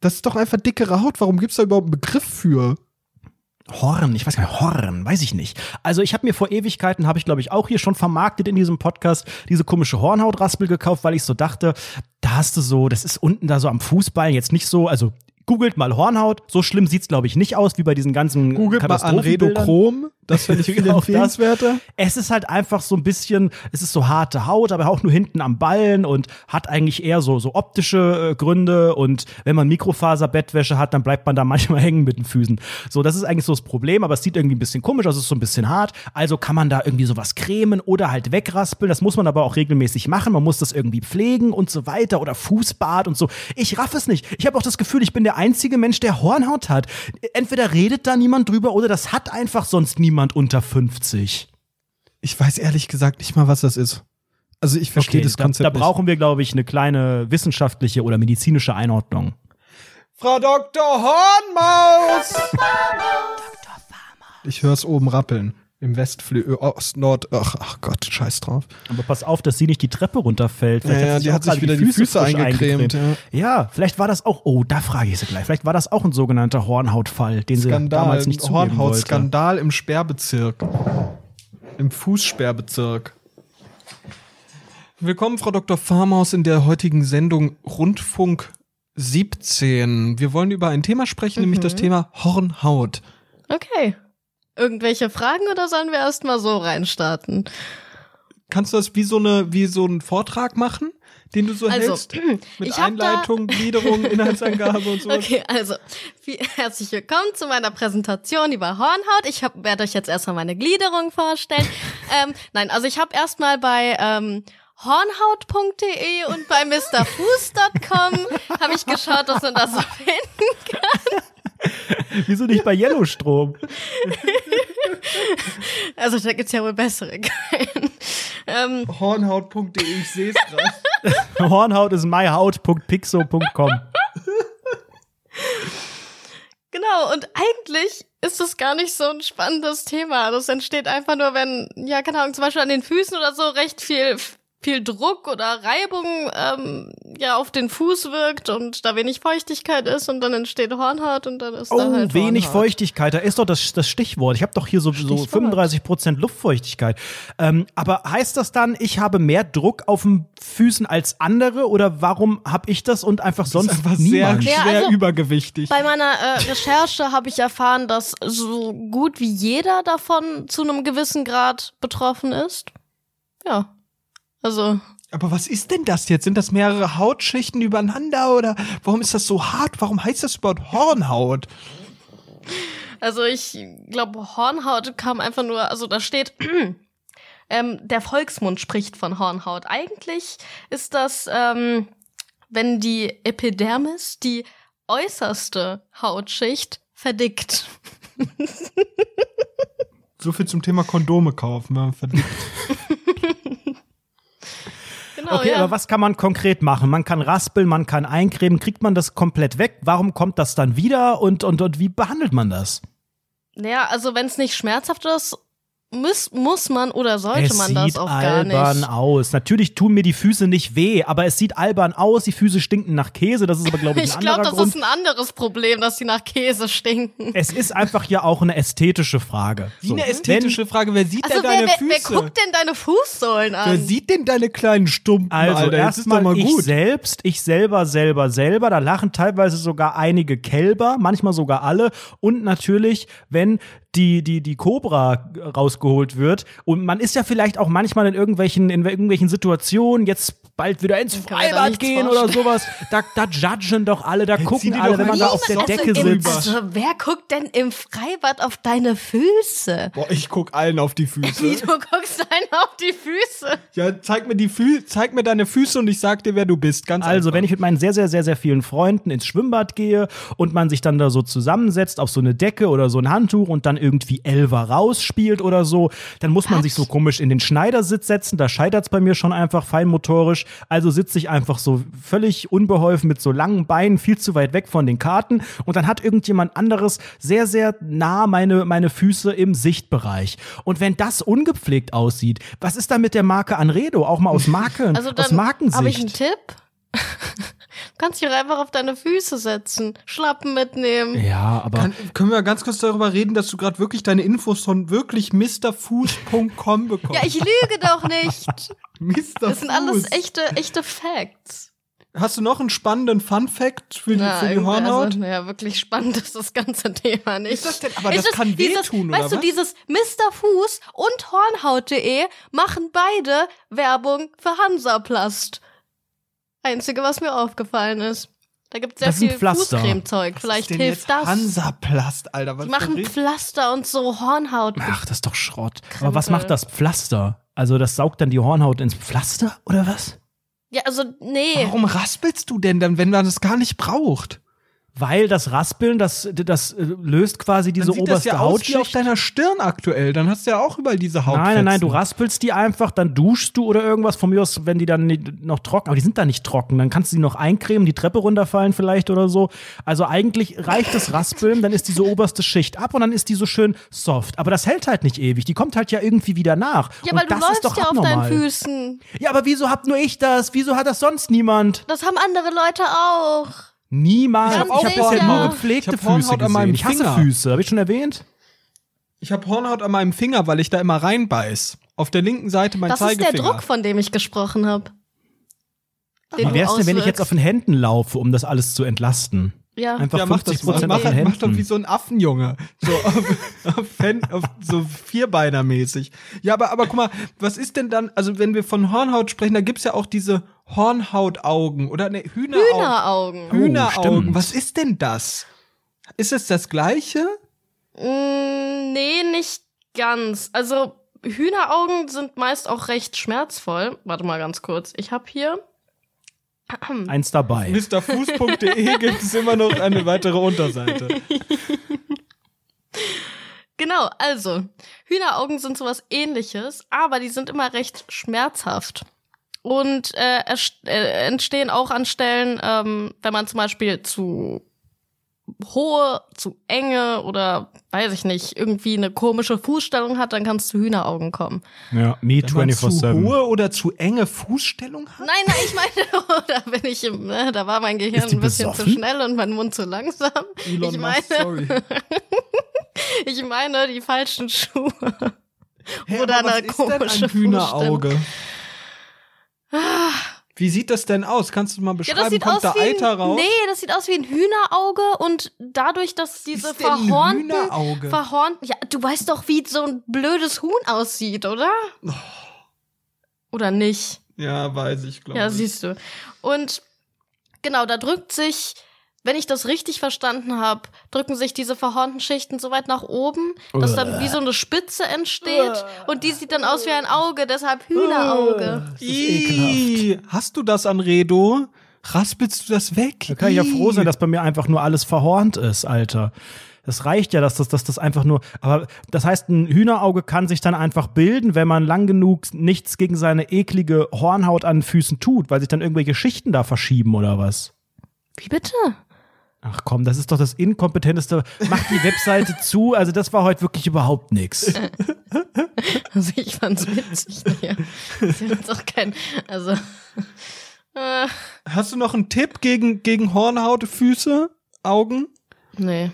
S1: Das ist doch einfach dickere Haut. Warum gibt es da überhaupt einen Begriff für?
S2: Horn, ich weiß gar nicht, Horn, weiß ich nicht. Also ich habe mir vor Ewigkeiten, habe ich glaube ich auch hier schon vermarktet in diesem Podcast, diese komische Hornhautraspel gekauft, weil ich so dachte, da hast du so, das ist unten da so am Fußballen jetzt nicht so, also googelt mal Hornhaut, so schlimm sieht's glaube ich nicht aus wie bei diesen ganzen
S1: Googelt mal Anredochrom, das finde ich viel empfehlenswerter.
S2: Es ist halt einfach so ein bisschen, es ist so harte Haut, aber auch nur hinten am Ballen und hat eigentlich eher so, so optische äh, Gründe. Und wenn man Mikrofaserbettwäsche hat, dann bleibt man da manchmal hängen mit den Füßen. So, das ist eigentlich so das Problem, aber es sieht irgendwie ein bisschen komisch aus, es ist so ein bisschen hart. Also kann man da irgendwie sowas cremen oder halt wegraspeln. Das muss man aber auch regelmäßig machen. Man muss das irgendwie pflegen und so weiter oder Fußbad und so. Ich raff es nicht. Ich habe auch das Gefühl, ich bin der einzige Mensch, der Hornhaut hat. Entweder redet da niemand drüber oder das hat einfach sonst niemand unter 50?
S1: Ich weiß ehrlich gesagt nicht mal, was das ist. Also ich verstehe okay, das Konzept.
S2: Da, da brauchen wir, glaube ich, eine kleine wissenschaftliche oder medizinische Einordnung.
S1: Frau Dr. Hornmaus! Ich höre es oben rappeln. Im Westflügel, Ost, Nord, ach, ach Gott, scheiß drauf.
S2: Aber pass auf, dass sie nicht die Treppe runterfällt.
S1: Ja, ja,
S2: sie
S1: die hat sich wieder die Füße
S2: frisch
S1: eingecremt,
S2: Ja. vielleicht war das auch, oh, da frage ich sie gleich. Vielleicht war das auch ein sogenannter Hornhautfall, den sie
S1: Skandal,
S2: damals nicht zugeben wollte.
S1: Hornhautskandal im Sperrbezirk. Im Fußsperrbezirk. Willkommen, Frau Dr. Farmaus, in der heutigen Sendung Rundfunk 17. Wir wollen über ein Thema sprechen, nämlich das Thema Hornhaut.
S3: Okay. Irgendwelche Fragen oder sollen wir erstmal so reinstarten?
S1: Kannst du das wie so eine, wie so einen Vortrag machen, den du so
S3: Also,
S1: hältst? Mit Einleitung, Gliederung, Inhaltsangabe und so.
S3: Okay, also wie, herzlich willkommen zu meiner Präsentation über Hornhaut. Ich werde euch jetzt erstmal meine Gliederung vorstellen. ähm, nein, also ich habe erstmal bei ähm, hornhaut.de und bei mrfuß.com habe ich geschaut, was man da so finden
S2: Wieso nicht bei Yellowstrom?
S3: Also da gibt's ja wohl bessere Quellen. ähm,
S1: Hornhaut.de, ich sehe es gerade.
S2: Hornhaut ist myhaut.pixo.com.
S3: Genau, und eigentlich ist das gar nicht so ein spannendes Thema. Das entsteht einfach nur, wenn, ja, keine Ahnung, zum Beispiel an den Füßen oder so recht viel, viel Druck oder Reibung ähm, ja auf den Fuß wirkt und da wenig Feuchtigkeit ist und dann entsteht Hornhaut und dann ist da
S2: Oh,
S3: halt
S2: wenig
S3: Hornhaut.
S2: Feuchtigkeit, da ist doch das, das Stichwort. Ich habe doch hier so, so
S3: Stichwort.
S2: 35 Prozent Luftfeuchtigkeit. Ähm, aber heißt das dann, ich habe mehr Druck auf den Füßen als andere oder warum habe ich das und einfach
S1: Das
S2: sonst
S1: ist einfach sehr
S2: niemand?
S3: Ja,
S1: schwer
S3: also-
S1: übergewichtig.
S3: Bei meiner äh, Recherche habe ich erfahren, dass so gut wie jeder davon zu einem gewissen Grad betroffen ist. Ja. Also,
S1: Aber was ist denn das jetzt? Sind das mehrere Hautschichten übereinander oder warum ist das so hart? Warum heißt das überhaupt Hornhaut?
S3: Also ich glaube, Hornhaut kam einfach nur, also da steht, ähm, der Volksmund spricht von Hornhaut. Eigentlich ist das, ähm, wenn die Epidermis, die äußerste Hautschicht, verdickt.
S1: So viel zum Thema Kondome kaufen. Ja, verdickt.
S3: Genau,
S2: Okay,
S3: ja.
S2: aber was kann man konkret machen? Man kann raspeln, man kann eincremen. Kriegt man das komplett weg? Warum kommt das dann wieder und, und, und wie behandelt man das?
S3: Naja, also wenn es nicht schmerzhaft ist, muss, muss man oder sollte
S2: es
S3: man das
S2: sieht
S3: auch gar
S2: albern
S3: nicht.
S2: aus. Natürlich tun mir die Füße nicht weh, aber es sieht albern aus. Die Füße stinken nach Käse. Das ist aber, glaube ich,
S3: Ich
S2: ein
S3: glaube,
S2: anderer
S3: das
S2: Grund.
S3: ist ein anderes Problem, dass die nach Käse stinken.
S2: es ist einfach ja auch eine ästhetische Frage.
S1: Wie
S2: So,
S1: eine ästhetische Frage. Wer sieht
S3: Also
S1: denn
S3: wer,
S1: deine
S3: wer,
S1: Füße?
S3: wer guckt denn deine Fußsohlen an?
S1: Wer sieht denn deine kleinen Stumpen,
S2: Also erstmal
S1: mal
S2: ich
S1: gut.
S2: selbst, ich selber, selber, selber. Da lachen teilweise sogar einige Kälber, manchmal sogar alle. Und natürlich, wenn die, die, die Cobra rausgeholt wird. Und man ist ja vielleicht auch manchmal in irgendwelchen, in irgendwelchen Situationen, jetzt bald wieder ins Freibad gehen oder sowas. Da, da judgen doch alle, da
S1: zieh
S2: gucken
S1: die
S2: alle,
S1: doch
S2: wenn man da auf der Decke sitzt.
S3: Also, wer guckt denn im Freibad auf deine Füße?
S1: Boah, ich guck allen auf die
S3: Wie
S1: Füße.
S3: du guckst einen auf die Füße.
S1: ja, zeig mir die Fü zeig mir deine Füße und ich sag dir, wer du bist. Ganz
S2: Also,
S1: einfach.
S2: wenn ich mit meinen sehr, sehr, sehr, sehr vielen Freunden ins Schwimmbad gehe und man sich dann da so zusammensetzt auf so eine Decke oder so ein Handtuch und dann irgendwie Elver rausspielt oder so, dann muss man
S3: Was?
S2: sich so komisch in den Schneidersitz setzen. Da scheitert's bei mir schon einfach feinmotorisch. Also sitze ich einfach so völlig unbeholfen mit so langen Beinen, viel zu weit weg von den Karten. Und dann hat irgendjemand anderes sehr, sehr nah meine, meine Füße im Sichtbereich. Und wenn das ungepflegt aussieht, was ist da mit der Marke Anredo? Auch mal aus Marke,
S3: Also
S2: aus
S3: dann
S2: Markensicht.
S3: habe ich einen Tipp. Du kannst dich auch einfach auf deine Füße setzen, Schlappen mitnehmen.
S2: Ja, aber
S1: Kann, können wir ganz kurz darüber reden, dass du gerade wirklich deine Infos von wirklich MrFuß.com bekommst?
S3: Ja, ich lüge doch nicht.
S1: Mr.
S3: Das sind alles echte, echte Facts.
S1: Hast du noch einen spannenden Fun-Fact für die, für die Hornhaut?
S3: Also, ja, wirklich spannend ist das ganze Thema nicht.
S1: Ist das denn- aber
S3: Ist
S1: das kann
S3: dieses,
S1: wehtun,
S3: Weißt du,
S1: was?
S3: dieses Mr. Fuß und Hornhaut.de machen beide Werbung für Hansaplast. Einzige, was mir aufgefallen ist. Da gibt es sehr
S2: Das
S3: viel. Fußcremezeug. Vielleicht hilft das.
S1: Hansaplast, Alter. Was
S3: Die machen Pflaster und so Hornhaut.
S2: Ach, das ist doch Schrott. Aber was
S3: Krempel.
S2: macht das Pflaster? Also das saugt dann die Hornhaut ins Pflaster oder was?
S3: Ja, also, nee.
S1: Warum raspelst du denn dann, wenn man das gar nicht braucht?
S2: Weil das Raspeln, das, das äh, löst quasi diese
S1: Dann sieht das
S2: oberste
S1: ja aus wie auf
S2: Hautschicht.
S1: deiner Stirn aktuell. Dann hast du ja auch überall diese Haut.
S2: Nein, nein, nein, du raspelst die einfach, dann duschst du oder irgendwas. Von mir aus, wenn die dann noch trocken, aber die sind da nicht trocken, dann kannst du die noch eincremen, die Treppe runterfallen vielleicht oder so. Also eigentlich reicht das Raspeln, dann ist diese oberste Schicht ab und dann ist die so schön soft. Aber das hält halt nicht ewig, die kommt halt ja irgendwie wieder nach.
S3: Ja,
S2: und
S3: weil du
S2: das ist
S3: läufst
S2: doch
S3: ja auf deinen
S2: abnormal.
S3: Füßen.
S2: Ja, aber wieso habt nur ich das? Wieso hat das sonst niemand?
S3: Das haben andere Leute auch.
S2: Niemals.
S3: Ganz
S2: Ich habe
S3: sicher.
S2: bisher nur
S3: Ich
S2: gepflegte
S1: Hornhaut
S2: Füße
S1: an meinem
S2: Ich hasse
S1: Finger.
S2: Füße, habe ich schon erwähnt?
S1: Ich habe Hornhaut an meinem Finger, weil ich da immer reinbeiß. Auf der linken Seite mein
S3: Das ist
S1: Zeigefinger.
S3: der Druck, von dem ich gesprochen habe.
S2: Wie wär's denn, wenn ich jetzt auf den Händen laufe, um das alles zu entlasten?
S3: Ja.
S2: Einfach
S1: ja, mach
S2: 50
S1: das mal.
S2: Prozent
S1: Mach,
S2: den
S1: mach doch wie so ein Affenjunge. So, auf, auf, Fen- auf so Vierbeinermäßig. Ja, aber, aber guck mal, was ist denn dann, also wenn wir von Hornhaut sprechen, da gibt's ja auch diese Hornhautaugen oder ne, Hühneraugen.
S3: Hühneraugen.
S1: Hühneraugen.
S2: stimmt.
S1: Was ist denn das? Ist es das gleiche?
S3: Mm, nee, nicht ganz. Also Hühneraugen sind meist auch recht schmerzvoll. Warte mal ganz kurz. Ich habe hier.
S2: Eins dabei.
S1: Mrfuß.de gibt es immer noch eine weitere Unterseite.
S3: Genau, also Hühneraugen sind sowas ähnliches, aber die sind immer recht schmerzhaft. Und äh, äh, entstehen auch an Stellen, ähm, wenn man zum Beispiel zu hohe, zu enge oder weiß ich nicht, irgendwie eine komische Fußstellung hat, dann kann es zu Hühneraugen kommen.
S2: Ja, me
S1: Wenn man zu
S2: 24-7.
S1: hohe oder zu enge Fußstellung hat?
S3: Nein, nein, ich meine, da bin ich im, ne, da war mein Gehirn ein bisschen
S2: besoffen?
S3: zu schnell und mein Mund zu langsam.
S1: Elon
S3: ich
S1: Musk,
S3: meine,
S1: sorry.
S3: ich meine die falschen Schuhe.
S1: Hä,
S3: Oder
S1: aber was
S3: eine
S1: ist denn
S3: komische
S1: ein Hühnerauge? Wie sieht das denn aus? Kannst du mal
S3: Ja,
S1: beschreiben?
S3: sieht
S1: Kommt
S3: aus
S1: da
S3: wie
S1: Eiter
S3: ein,
S1: raus?
S3: Nee, das sieht aus wie ein Hühnerauge und dadurch, dass diese
S1: ist
S3: verhornten,
S1: Hühnerauge?
S3: verhornten, ja, du weißt doch, wie so ein blödes Huhn aussieht, oder?
S1: Oh.
S3: Oder nicht?
S1: Ja, weiß ich, glaube
S3: Ja,
S1: ich.
S3: siehst du. Und genau, da drückt sich, wenn ich das richtig verstanden habe, drücken sich diese verhornten Schichten so weit nach oben, dass dann wie so eine Spitze entsteht und die sieht dann aus wie ein Auge, deshalb Hühnerauge.
S2: Das ist ekelhaft.
S1: Hast du das, Anredo? Raspelst du das weg?
S2: Da kann ich ja froh sein, dass bei mir einfach nur alles verhornt ist, Alter. Das reicht ja, dass das, dass das einfach nur. Aber das heißt, ein Hühnerauge kann sich dann einfach bilden, wenn man lang genug nichts gegen seine eklige Hornhaut an den Füßen tut, weil sich dann irgendwelche Schichten da verschieben oder was.
S3: Wie bitte?
S2: Ach komm, das ist doch das inkompetenteste. Mach die Webseite zu. Also das war heute wirklich überhaupt nix.
S3: Also ich fand's witzig. Ja. Das ist auch kein, also. Äh,
S1: Hast du noch einen Tipp gegen, gegen Hornhaut, Füße, Augen?
S3: nee.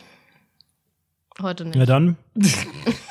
S3: Heute nicht.
S2: Ja dann.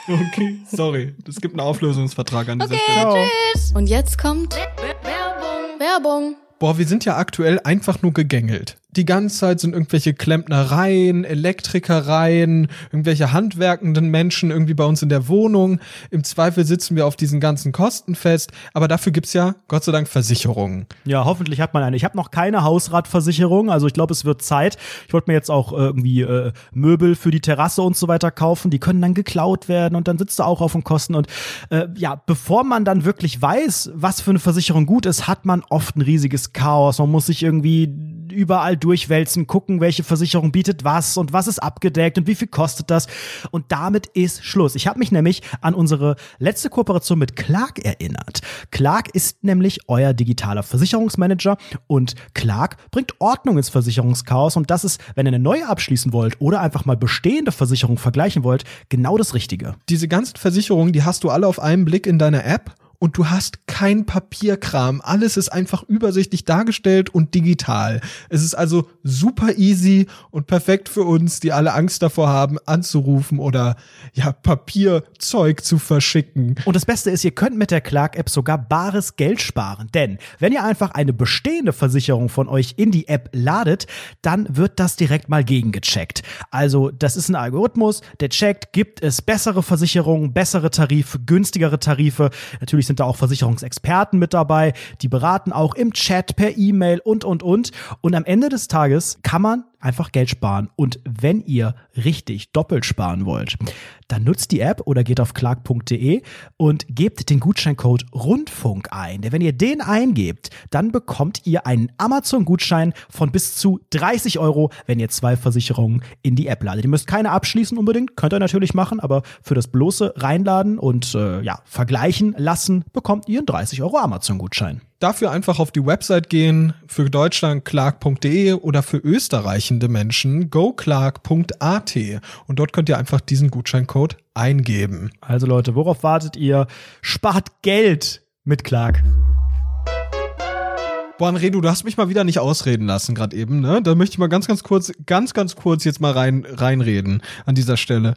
S1: Okay, sorry. Es gibt einen Auflösungsvertrag an dieser
S3: Okay,
S1: Stelle.
S3: tschüss. Und jetzt kommt Werbung. Werbung.
S1: Boah, wir sind ja aktuell einfach nur gegängelt. Die ganze Zeit sind irgendwelche Klempnereien, Elektrikereien, irgendwelche handwerkenden Menschen irgendwie bei uns in der Wohnung. Im Zweifel sitzen wir auf diesen ganzen Kosten fest. Aber dafür gibt's ja, Gott sei Dank, Versicherungen.
S2: Ja, hoffentlich hat man eine. Ich habe noch keine Hausratversicherung, also ich glaube, es wird Zeit. Ich wollte mir jetzt auch irgendwie äh, Möbel für die Terrasse und so weiter kaufen. Die können dann geklaut werden und dann sitzt du auch auf den Kosten. Und äh, ja, bevor man dann wirklich weiß, was für eine Versicherung gut ist, hat man oft ein riesiges Chaos. Man muss sich irgendwie überall durchwälzen, gucken, welche Versicherung bietet was und was ist abgedeckt und wie viel kostet das. Und damit ist Schluss. Ich habe mich nämlich an unsere letzte Kooperation mit Clark erinnert. Clark ist nämlich euer digitaler Versicherungsmanager und Clark bringt Ordnung ins Versicherungschaos und das ist, wenn ihr eine neue abschließen wollt oder einfach mal bestehende Versicherungen vergleichen wollt, genau das Richtige.
S1: Diese ganzen Versicherungen, die hast du alle auf einen Blick in deiner App und du hast kein Papierkram. Alles ist einfach übersichtlich dargestellt und digital. Es ist also super easy und perfekt für uns, die alle Angst davor haben, anzurufen oder ja, Papierzeug zu verschicken.
S2: Und das Beste ist, ihr könnt mit der Clark-App sogar bares Geld sparen. Denn wenn ihr einfach eine bestehende Versicherung von euch in die App ladet, dann wird das direkt mal gegengecheckt. Also das ist ein Algorithmus, der checkt, gibt es bessere Versicherungen, bessere Tarife, günstigere Tarife. Natürlich sind da auch Versicherungsexperten mit dabei, die beraten auch im Chat, per E-Mail und, und, und. Und am Ende des Tages kann man einfach Geld sparen. Und wenn ihr richtig doppelt sparen wollt, dann nutzt die App oder geht auf clark.de und gebt den Gutscheincode Rundfunk ein. Denn wenn ihr den eingebt, dann bekommt ihr einen Amazon-Gutschein von bis zu 30 Euro, wenn ihr zwei Versicherungen in die App ladet. Ihr müsst keine abschließen unbedingt, könnt ihr natürlich machen, aber für das bloße Reinladen und äh, ja, vergleichen lassen, bekommt ihr einen 30 Euro Amazon-Gutschein.
S1: Dafür einfach auf die Website gehen, für Deutschland clark.de oder für österreichende Menschen goclark.at und dort könnt ihr einfach diesen Gutscheincode eingeben.
S2: Also Leute, worauf wartet ihr? Spart Geld mit Clark.
S1: Boah, Redu, du hast mich mal wieder nicht ausreden lassen gerade eben, ne? Da möchte ich mal ganz, ganz kurz, ganz, ganz kurz jetzt mal rein, reinreden an dieser Stelle.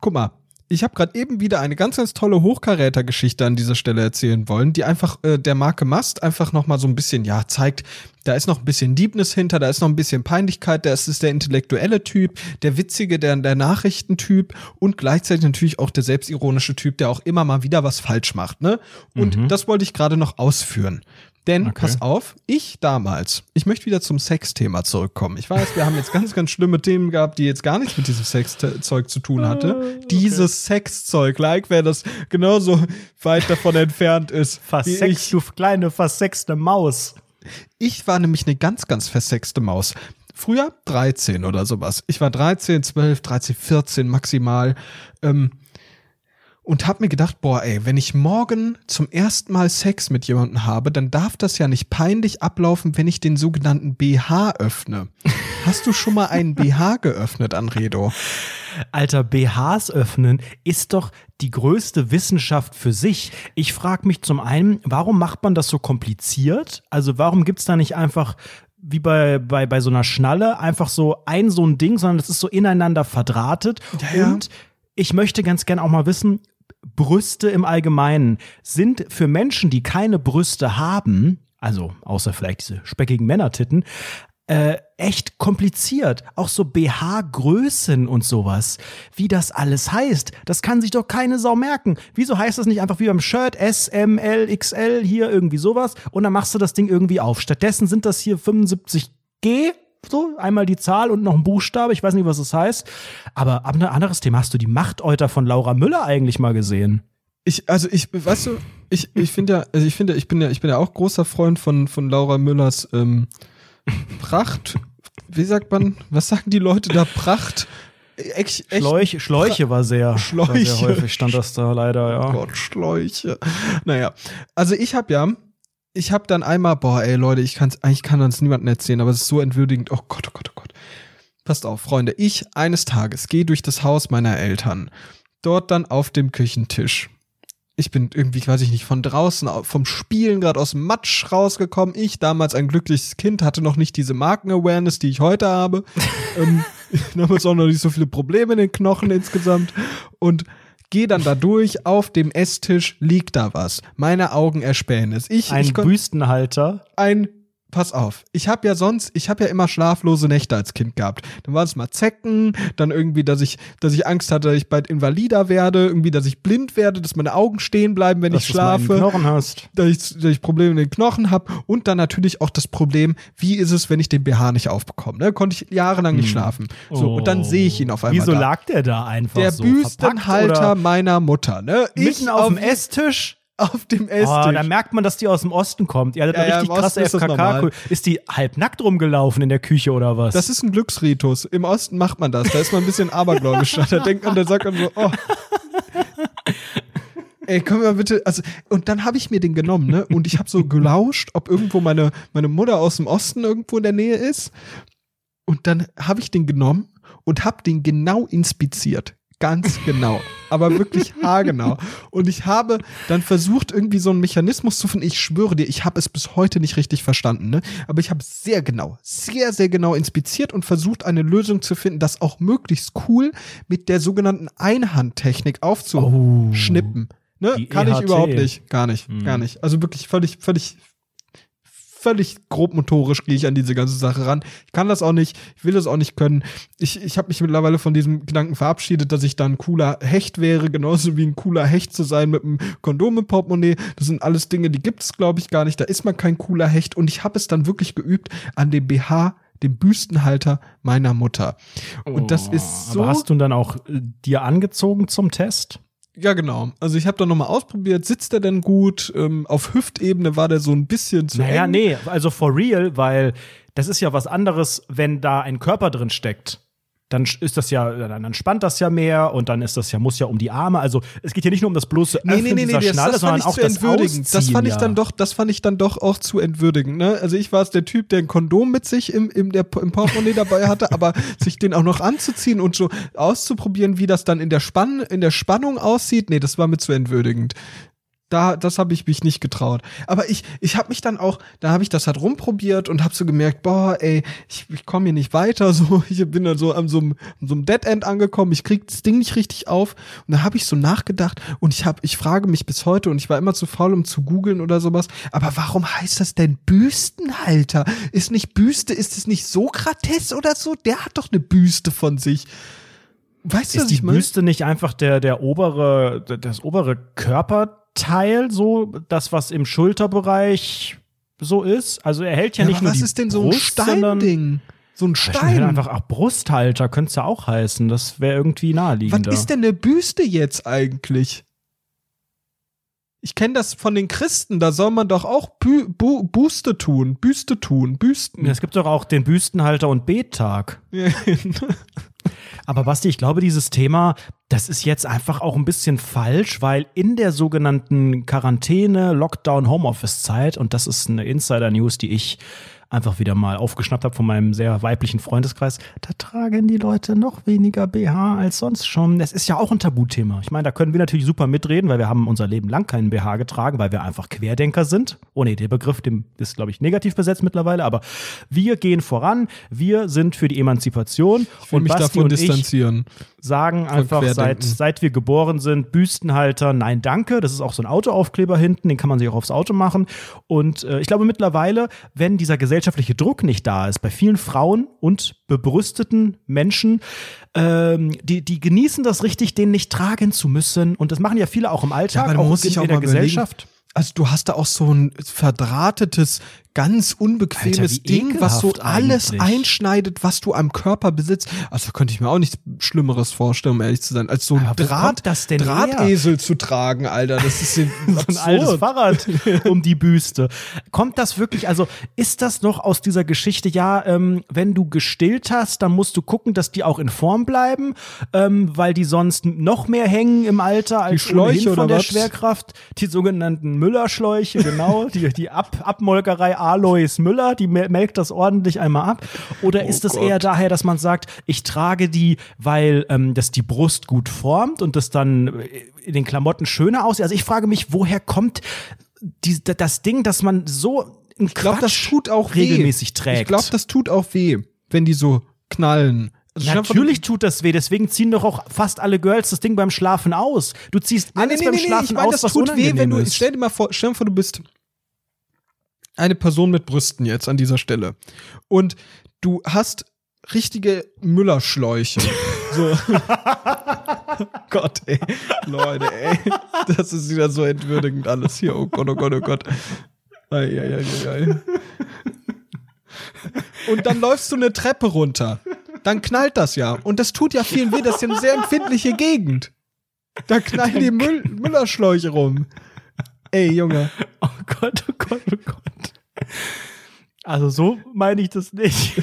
S1: Guck mal, ich habe gerade eben wieder eine ganz, ganz tolle Hochkaräter-Geschichte an dieser Stelle erzählen wollen, die einfach äh, der Marke Mast einfach noch mal so ein bisschen, ja, zeigt, da ist noch ein bisschen Deepness hinter, da ist noch ein bisschen Peinlichkeit, da ist es der intellektuelle Typ, der witzige, der, der Nachrichtentyp und gleichzeitig natürlich auch der selbstironische Typ, der auch immer mal wieder was falsch macht, ne? Und
S2: Mhm.
S1: das wollte ich gerade noch ausführen. Denn,
S2: Okay.
S1: pass auf, ich damals, ich möchte wieder zum Sexthema zurückkommen. Ich weiß, wir haben jetzt ganz, ganz schlimme Themen gehabt, die jetzt gar nichts mit diesem Sexzeug zu tun hatte. Dieses Sexzeug, like wer das genauso weit davon entfernt ist.
S2: Versext,
S1: ich.
S2: du kleine versexte Maus.
S1: Ich war nämlich eine ganz, ganz versexte Maus. Früher 13 oder sowas. Ich war 13, 12, 13, 14 maximal. Ähm, und hab mir gedacht, boah, ey, wenn ich morgen zum ersten Mal Sex mit jemandem habe, dann darf das ja nicht peinlich ablaufen, wenn ich den sogenannten BH öffne. Hast du schon mal einen BH geöffnet, Anredo?
S2: Alter, BHs öffnen ist doch die größte Wissenschaft für sich. Ich frage mich zum einen, warum macht man das so kompliziert? Also warum gibt's da nicht einfach wie bei, bei, bei so einer Schnalle einfach so ein so ein Ding, sondern das ist so ineinander verdrahtet.
S1: Ja, ja.
S2: Und ich möchte ganz gern auch mal wissen, Brüste im Allgemeinen sind für Menschen, die keine Brüste haben, also außer vielleicht diese speckigen Männertitten, äh, echt kompliziert. Auch so BH-Größen und sowas. Wie das alles heißt, das kann sich doch keine Sau merken. Wieso heißt das nicht einfach wie beim Shirt S, M, L, XL, hier irgendwie sowas und dann machst du das Ding irgendwie auf. Stattdessen sind das hier 75G, so einmal die Zahl und noch ein Buchstabe, ich weiß nicht, was das heißt. Aber ein anderes Thema, hast du die Machtäuter von Laura Müller eigentlich mal gesehen?
S1: Ich, also ich, weißt du, ich, ich finde ja, also ich finde, ich bin ja, ich bin ja auch großer Freund von, von Laura Müllers ähm, Pracht. Wie sagt man, was sagen die Leute da? Pracht? Echt, echt,
S2: Schläuche, Schläuche war sehr, War
S1: Schläuche.
S2: sehr häufig stand das da leider, ja.
S1: Oh Gott, Schläuche. Naja, also ich habe ja, ich habe dann einmal, boah, ey Leute, ich kann's, eigentlich kann das niemandem erzählen, aber es ist so entwürdigend. Oh Gott, oh Gott, oh Gott. Passt auf, Freunde. Ich eines Tages gehe durch das Haus meiner Eltern. Dort dann auf dem Küchentisch. Ich bin irgendwie, weiß ich nicht, von draußen au- vom Spielen gerade aus dem Matsch rausgekommen. Ich, damals ein glückliches Kind, hatte noch nicht diese Marken-Awareness, die ich heute habe. ähm, damals auch noch nicht so viele Probleme in den Knochen insgesamt. Und gehe dann da durch. Auf dem Esstisch liegt da was. Meine Augen erspähen es. Ich,
S2: Ein
S1: ich
S2: Büstenhalter.
S1: ein Pass auf, ich habe ja sonst, ich habe ja immer schlaflose Nächte als Kind gehabt. Dann war es mal Zecken, dann irgendwie, dass ich, dass ich Angst hatte, dass ich bald invalider werde, irgendwie, dass ich blind werde, dass meine Augen stehen bleiben, wenn
S2: dass
S1: ich
S2: du es mal in den
S1: schlafe,
S2: Knochen hast.
S1: dass ich, dass ich Probleme in den Knochen habe und dann natürlich auch das Problem, wie ist es, wenn ich den BH nicht aufbekomme? Ne? Konnte ich jahrelang nicht schlafen. So und dann sehe ich ihn auf einmal.
S2: Hm. Oh. Wieso
S1: da.
S2: lag der da einfach
S1: der
S2: so?
S1: Büstenhalter meiner Mutter, ne?
S2: Mitten auf dem Esstisch?
S1: auf dem
S2: Oh,
S1: Esstisch.
S2: da merkt man, dass die aus dem Osten kommt. Ihr hattet
S1: Ja,
S2: eine
S1: ja,
S2: richtig
S1: im
S2: krasse
S1: ist das
S2: FKK.
S1: normal.
S2: Ist die halbnackt rumgelaufen in der Küche oder was?
S1: Das ist ein Glücksritus. Im Osten macht man das. Da ist man ein bisschen abergläubisch. Da denkt man, da sagt man so, oh. Ey, können wir bitte, also, und dann habe ich mir den genommen, ne? Und ich habe so gelauscht, ob irgendwo meine, meine Mutter aus dem Osten irgendwo in der Nähe ist. Und dann habe ich den genommen und habe den genau inspiziert. Ganz genau. Aber wirklich haargenau. Und ich habe dann versucht, irgendwie so einen Mechanismus zu finden. Ich schwöre dir, ich habe es bis heute nicht richtig verstanden, ne? Aber ich habe sehr genau, sehr, sehr genau inspiziert und versucht, eine Lösung zu finden, das auch möglichst cool mit der sogenannten Einhandtechnik aufzuschnippen. Ne?
S2: Die
S1: Kann ich
S2: EHT.
S1: überhaupt nicht. Gar nicht.
S2: Hm.
S1: Gar nicht. Also wirklich völlig, völlig, völlig grobmotorisch gehe ich an diese ganze Sache ran. Ich kann das auch nicht, ich will das auch nicht können. Ich, ich habe mich mittlerweile von diesem Gedanken verabschiedet, dass ich da ein cooler Hecht wäre, genauso wie ein cooler Hecht zu sein mit einem Kondom im Portemonnaie. Das sind alles Dinge, die gibt es, glaube ich, gar nicht. Da ist man kein cooler Hecht. Und ich habe es dann wirklich geübt, an dem BH dem Büstenhalter meiner Mutter. Und das
S2: Oh,
S1: ist so.
S2: Aber hast du ihn dann auch äh, dir angezogen zum Test?
S1: Ja, genau. Also ich habe da nochmal ausprobiert, sitzt der denn gut? Ähm, auf Hüftebene war der so ein bisschen zu
S2: Naja,
S1: eng.
S2: nee, also for real, weil das ist ja was anderes, wenn da ein Körper drin steckt. Dann ist das ja, dann dann spannt das ja mehr und dann ist das ja, muss ja um die Arme. Also es geht ja nicht nur um das bloße
S1: Nee,
S2: Öffnen
S1: nee, nee, nee,
S2: dieser
S1: das,
S2: Schnalle,
S1: das
S2: sondern
S1: fand
S2: auch das. Ausziehen.
S1: Das fand ich
S2: ja.
S1: dann doch, das fand ich dann doch auch zu entwürdigend. Ne? Also ich war es der Typ, der ein Kondom mit sich im, im, der, im Portemonnaie dabei hatte, aber sich den auch noch anzuziehen und so auszuprobieren, wie das dann in der, Spann, in der Spannung aussieht, nee, das war mir zu entwürdigend. Da, das habe ich mich nicht getraut. Aber ich, ich habe mich dann auch, da habe ich das halt rumprobiert und habe so gemerkt, boah, ey, ich, ich komme hier nicht weiter. So, ich bin dann so an so einem, an so einem Dead End angekommen. Ich krieg das Ding nicht richtig auf. Und da habe ich so nachgedacht und ich habe, ich frage mich bis heute und ich war immer zu faul, um zu googeln oder sowas. Aber warum heißt das denn Büstenhalter? Ist nicht Büste, ist es nicht Sokrates oder so? Der hat doch eine Büste von sich. Weißt du, was
S2: Ist die? Büste nicht einfach der, der obere, das obere Körperteil, so das, was im Schulterbereich so ist? Also er hält ja,
S1: Ja,
S2: nicht nur
S1: was
S2: die
S1: ist denn so ein
S2: Brust,
S1: Steinding? So ein
S2: Stein. Einfach auch Brusthalter könnte es ja auch heißen. Das wäre irgendwie naheliegender.
S1: Was ist denn eine Büste jetzt eigentlich? Ich kenne das von den Christen, da soll man doch auch Bü Bu Buste tun, Büste tun, Büsten.
S2: Es gibt doch auch den Büstenhalter und Bettag. Aber Basti, ich glaube, dieses Thema, das ist jetzt einfach auch ein bisschen falsch, weil in der sogenannten Quarantäne, Lockdown, Homeoffice-Zeit, und das ist eine Insider-News, die ich einfach wieder mal aufgeschnappt habe von meinem sehr weiblichen Freundeskreis, da tragen die Leute noch weniger BH als sonst schon. Das ist ja auch ein Tabuthema. Ich meine, da können wir natürlich super mitreden, weil wir haben unser Leben lang keinen BH getragen, weil wir einfach Querdenker sind. Oh nee, der Begriff, dem ist, glaube ich, negativ besetzt mittlerweile, aber wir gehen voran, wir sind für die Emanzipation
S1: Ich will
S2: und
S1: mich
S2: Basti
S1: davon
S2: und ich
S1: distanzieren.
S2: Sagen einfach seit, seit wir geboren sind, Büstenhalter, nein, danke. Das ist auch so ein Autoaufkleber hinten, den kann man sich auch aufs Auto machen. Und äh, ich glaube mittlerweile, wenn dieser gesellschaftliche Druck nicht da ist, bei vielen Frauen und bebrüsteten Menschen, ähm, die, die genießen das richtig, den nicht tragen zu müssen. Und das machen ja viele auch im Alltag,
S1: aber du
S2: auch in,
S1: auch
S2: in der
S1: mal überlegen,
S2: Gesellschaft.
S1: Also du hast da auch so ein verdrahtetes, ganz unbequemes
S2: Alter,
S1: Ding, was so alles
S2: eigentlich.
S1: einschneidet, was du am Körper besitzt. Also könnte ich mir auch nichts Schlimmeres vorstellen, um ehrlich zu sein, als so ein Draht,
S2: kommt das denn
S1: Drahtesel zu tragen, Alter. Das ist
S2: so ein altes Fahrrad um die Büste. Kommt das wirklich, also ist das noch aus dieser Geschichte, ja, ähm, wenn du gestillt hast, dann musst du gucken, dass die auch in Form bleiben, ähm, weil die sonst noch mehr hängen im Alter als
S1: Schläuche
S2: ohnehin von der
S1: was?
S2: Schwerkraft. Die sogenannten Müllerschläuche, genau, die, die Ab Abmolkerei Alois Müller, die mel- melkt das ordentlich einmal ab. Oder
S1: Oh
S2: ist es eher daher, dass man sagt, ich trage die, weil ähm, das die Brust gut formt und das dann äh, in den Klamotten schöner aussieht? Also ich frage mich, woher kommt die, das Ding, dass man so ein
S1: Ich glaube, das tut auch weh.
S2: regelmäßig trägt.
S1: Ich glaube, das tut auch weh, wenn die so knallen. Also
S2: Natürlich tut das weh, deswegen ziehen doch auch fast alle Girls das Ding beim Schlafen aus. Du ziehst
S1: Nee,
S2: alles
S1: nee,
S2: beim
S1: nee, nee,
S2: Schlafen
S1: ich meine,
S2: aus,
S1: das
S2: was
S1: tut weh, wenn du,
S2: ist.
S1: stell dir mal vor, stell dir vor, du bist eine Person mit Brüsten jetzt an dieser Stelle und du hast richtige Müllerschläuche. so. Gott, ey. Leute, ey. Das ist wieder so entwürdigend alles hier. Oh Gott, oh Gott, oh Gott. Ei, ei, ei, ei. Und dann läufst du eine Treppe runter. Dann knallt das ja. Und das tut ja vielen weh. Das ist ja eine sehr empfindliche Gegend. Da knallen die Müll Müllerschläuche rum. Ey, Junge.
S2: Oh Gott, oh Gott, oh Gott. Also so meine ich das nicht.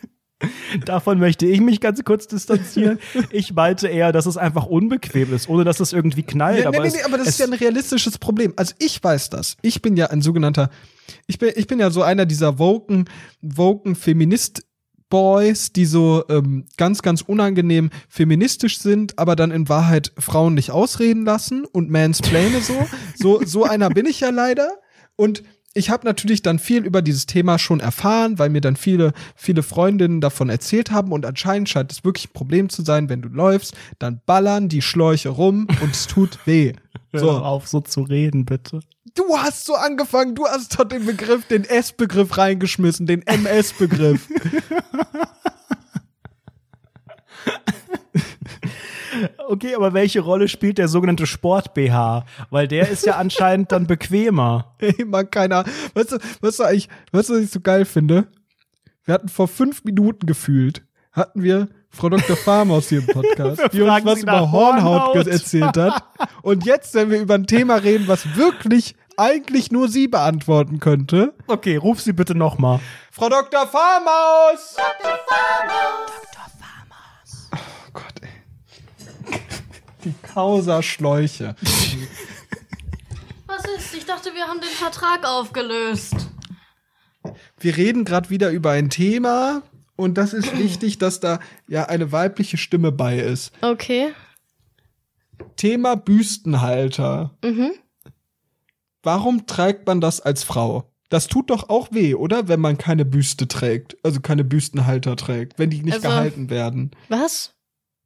S2: Davon möchte ich mich ganz kurz distanzieren. Ich meinte eher, dass es einfach unbequem ist, ohne dass es irgendwie knallt.
S1: Ja,
S2: aber,
S1: nee, nee, nee, aber das ist ja ein realistisches Problem. Also ich weiß das. Ich bin ja ein sogenannter, ich bin, ich bin ja so einer dieser woken, woken Feminist Boys, die so ähm, ganz, ganz unangenehm feministisch sind, aber dann in Wahrheit Frauen nicht ausreden lassen und mansplaine so. so, so einer bin ich ja leider. Und ich habe natürlich dann viel über dieses Thema schon erfahren, weil mir dann viele, viele Freundinnen davon erzählt haben und anscheinend scheint es wirklich ein Problem zu sein, wenn du läufst, dann ballern die Schläuche rum und es tut weh.
S2: Hör
S1: So,
S2: auf, so zu reden, bitte.
S1: du hast so angefangen, du hast doch den Begriff, den S-Begriff reingeschmissen, den MS-Begriff.
S2: Okay, aber welche Rolle spielt der sogenannte Sport-BH? Weil der ist ja anscheinend dann bequemer.
S1: Ey, man, keiner. Weißt du, weißt du eigentlich, weißt du, was ich so geil finde? Wir hatten vor fünf Minuten gefühlt, hatten wir Frau Dr. Farmaus hier im Podcast, die uns was über Hornhaut
S2: Hornhaut.
S1: erzählt hat. Und jetzt, wenn wir über ein Thema reden, was wirklich eigentlich nur sie beantworten könnte.
S2: Okay, ruf sie bitte nochmal.
S1: Frau Dr. Farmaus! Dr. Farmaus! Oh Gott, ey. Die Causa-Schläuche.
S3: Was ist? Ich dachte, wir haben den Vertrag aufgelöst.
S1: Wir reden gerade wieder über ein Thema und das ist wichtig, dass da ja eine weibliche Stimme bei ist.
S3: Okay.
S1: Thema Büstenhalter.
S3: Mhm.
S1: Warum trägt man das als Frau? Das tut doch auch weh, oder? Wenn man keine Büste trägt, also keine Büstenhalter trägt, wenn die nicht
S3: Also-
S1: gehalten werden.
S3: Was?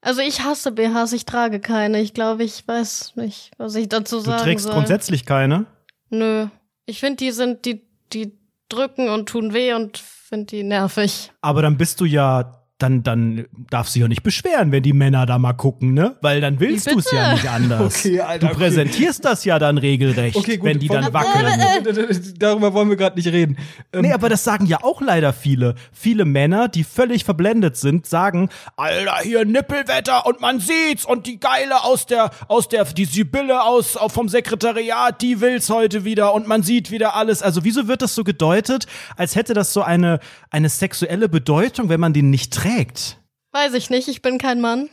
S3: Also ich hasse BHs, ich trage keine. Ich glaube, ich weiß nicht, was ich dazu
S2: Du
S3: sagen
S2: trägst
S3: soll.
S2: grundsätzlich keine.
S3: Nö. Ich finde, die sind, die, die drücken und tun weh und finde die nervig.
S2: Aber dann bist du ja, dann, dann darfst du dich ja nicht beschweren, wenn die Männer da mal gucken, ne? Weil dann willst du es ja nicht anders.
S1: Okay, Alter,
S2: du
S1: okay.
S2: präsentierst das ja dann regelrecht,
S1: Okay, gut,
S2: wenn die dann wackeln.
S1: Darüber wollen wir gerade nicht reden. Ähm,
S2: Nee, aber das sagen ja auch leider viele. Viele Männer, die völlig verblendet sind, sagen, Alter, hier Nippelwetter und man sieht's und die Geile aus der, aus der, die Sibylle aus, vom Sekretariat, die will's heute wieder und man sieht wieder alles. Also wieso wird das so gedeutet, als hätte das so eine, eine sexuelle Bedeutung, wenn man den nicht trägt?
S3: Weiß ich nicht, ich bin kein Mann.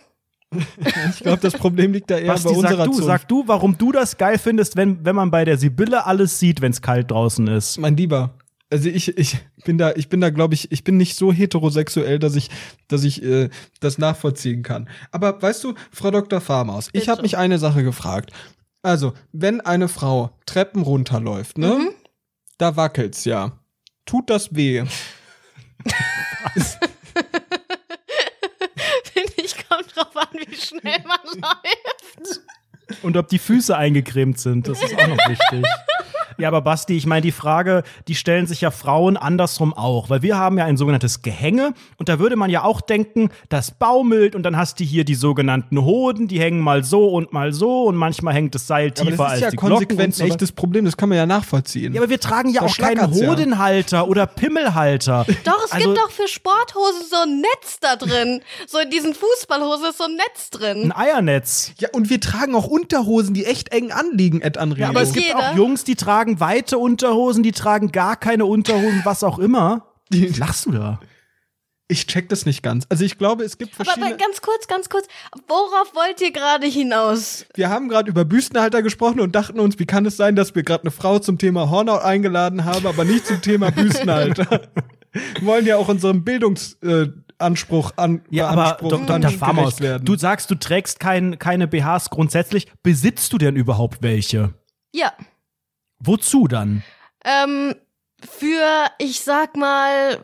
S1: ich glaube, das Problem liegt da eher
S2: Basti,
S1: bei unserer
S2: sag du,
S1: Zunft.
S2: sag du, warum du das geil findest, wenn, wenn man bei der Sibylle alles sieht, wenn's kalt draußen ist.
S1: mein Lieber. Also ich, ich bin da, ich bin da, glaube ich, ich bin nicht so heterosexuell, dass ich, dass ich äh, das nachvollziehen kann. Aber weißt du, Frau Dr. Farmaus, ich habe mich eine Sache gefragt. Also, wenn eine Frau Treppen runterläuft, ne?
S3: Mhm.
S1: Da wackelt's ja. Tut das weh?
S3: Finde ich, kommt drauf an, wie schnell man läuft.
S2: Und ob die Füße eingecremt sind, das ist auch noch wichtig. Ja, aber Basti, ich meine, die Frage, die stellen sich ja Frauen andersrum auch, weil wir haben ja ein sogenanntes Gehänge und da würde man ja auch denken, das baumelt und dann hast du hier die sogenannten Hoden, die hängen mal so und mal so und manchmal hängt das Seil
S1: Aber
S2: tiefer
S1: das ist
S2: als
S1: ja
S2: die Glocken und
S1: konsequent
S2: so
S1: ein echtes Problem, das kann man ja nachvollziehen.
S2: Ja, aber wir tragen ja auch keinen
S1: schlackert's ja.
S2: Hodenhalter oder Pimmelhalter.
S3: Doch, es
S2: Also-
S3: gibt doch für Sporthosen so ein Netz da drin. So in diesen Fußballhosen ist so ein Netz drin.
S2: Ein Eiernetz.
S1: ja, und wir tragen auch Unterhosen, die echt eng anliegen, Ed Anrio.
S2: Ja, aber es gibt
S3: Jeder.
S2: auch Jungs, die tragen weite Unterhosen, die tragen gar keine Unterhosen, was auch immer.
S1: Die-
S2: Lachst du da?
S1: ich check das nicht ganz. Also ich glaube, es gibt
S3: Aber,
S1: verschiedene.
S3: aber ganz kurz, ganz kurz. Worauf wollt ihr gerade hinaus?
S1: Wir haben gerade über Büstenhalter gesprochen und dachten uns, wie kann es sein, dass wir gerade eine Frau zum Thema Hornhaut eingeladen haben, aber nicht zum Thema Büstenhalter. wir wollen ja auch unserem Bildungsanspruch äh, Anspruch an
S2: Ja, aber
S1: Anspruch
S2: Dr. Farmaus,
S1: werden.
S2: du sagst, du trägst kein, keine BHs grundsätzlich. Besitzt du denn überhaupt welche?
S3: Ja.
S2: Wozu dann?
S3: Ähm, für, ich sag mal,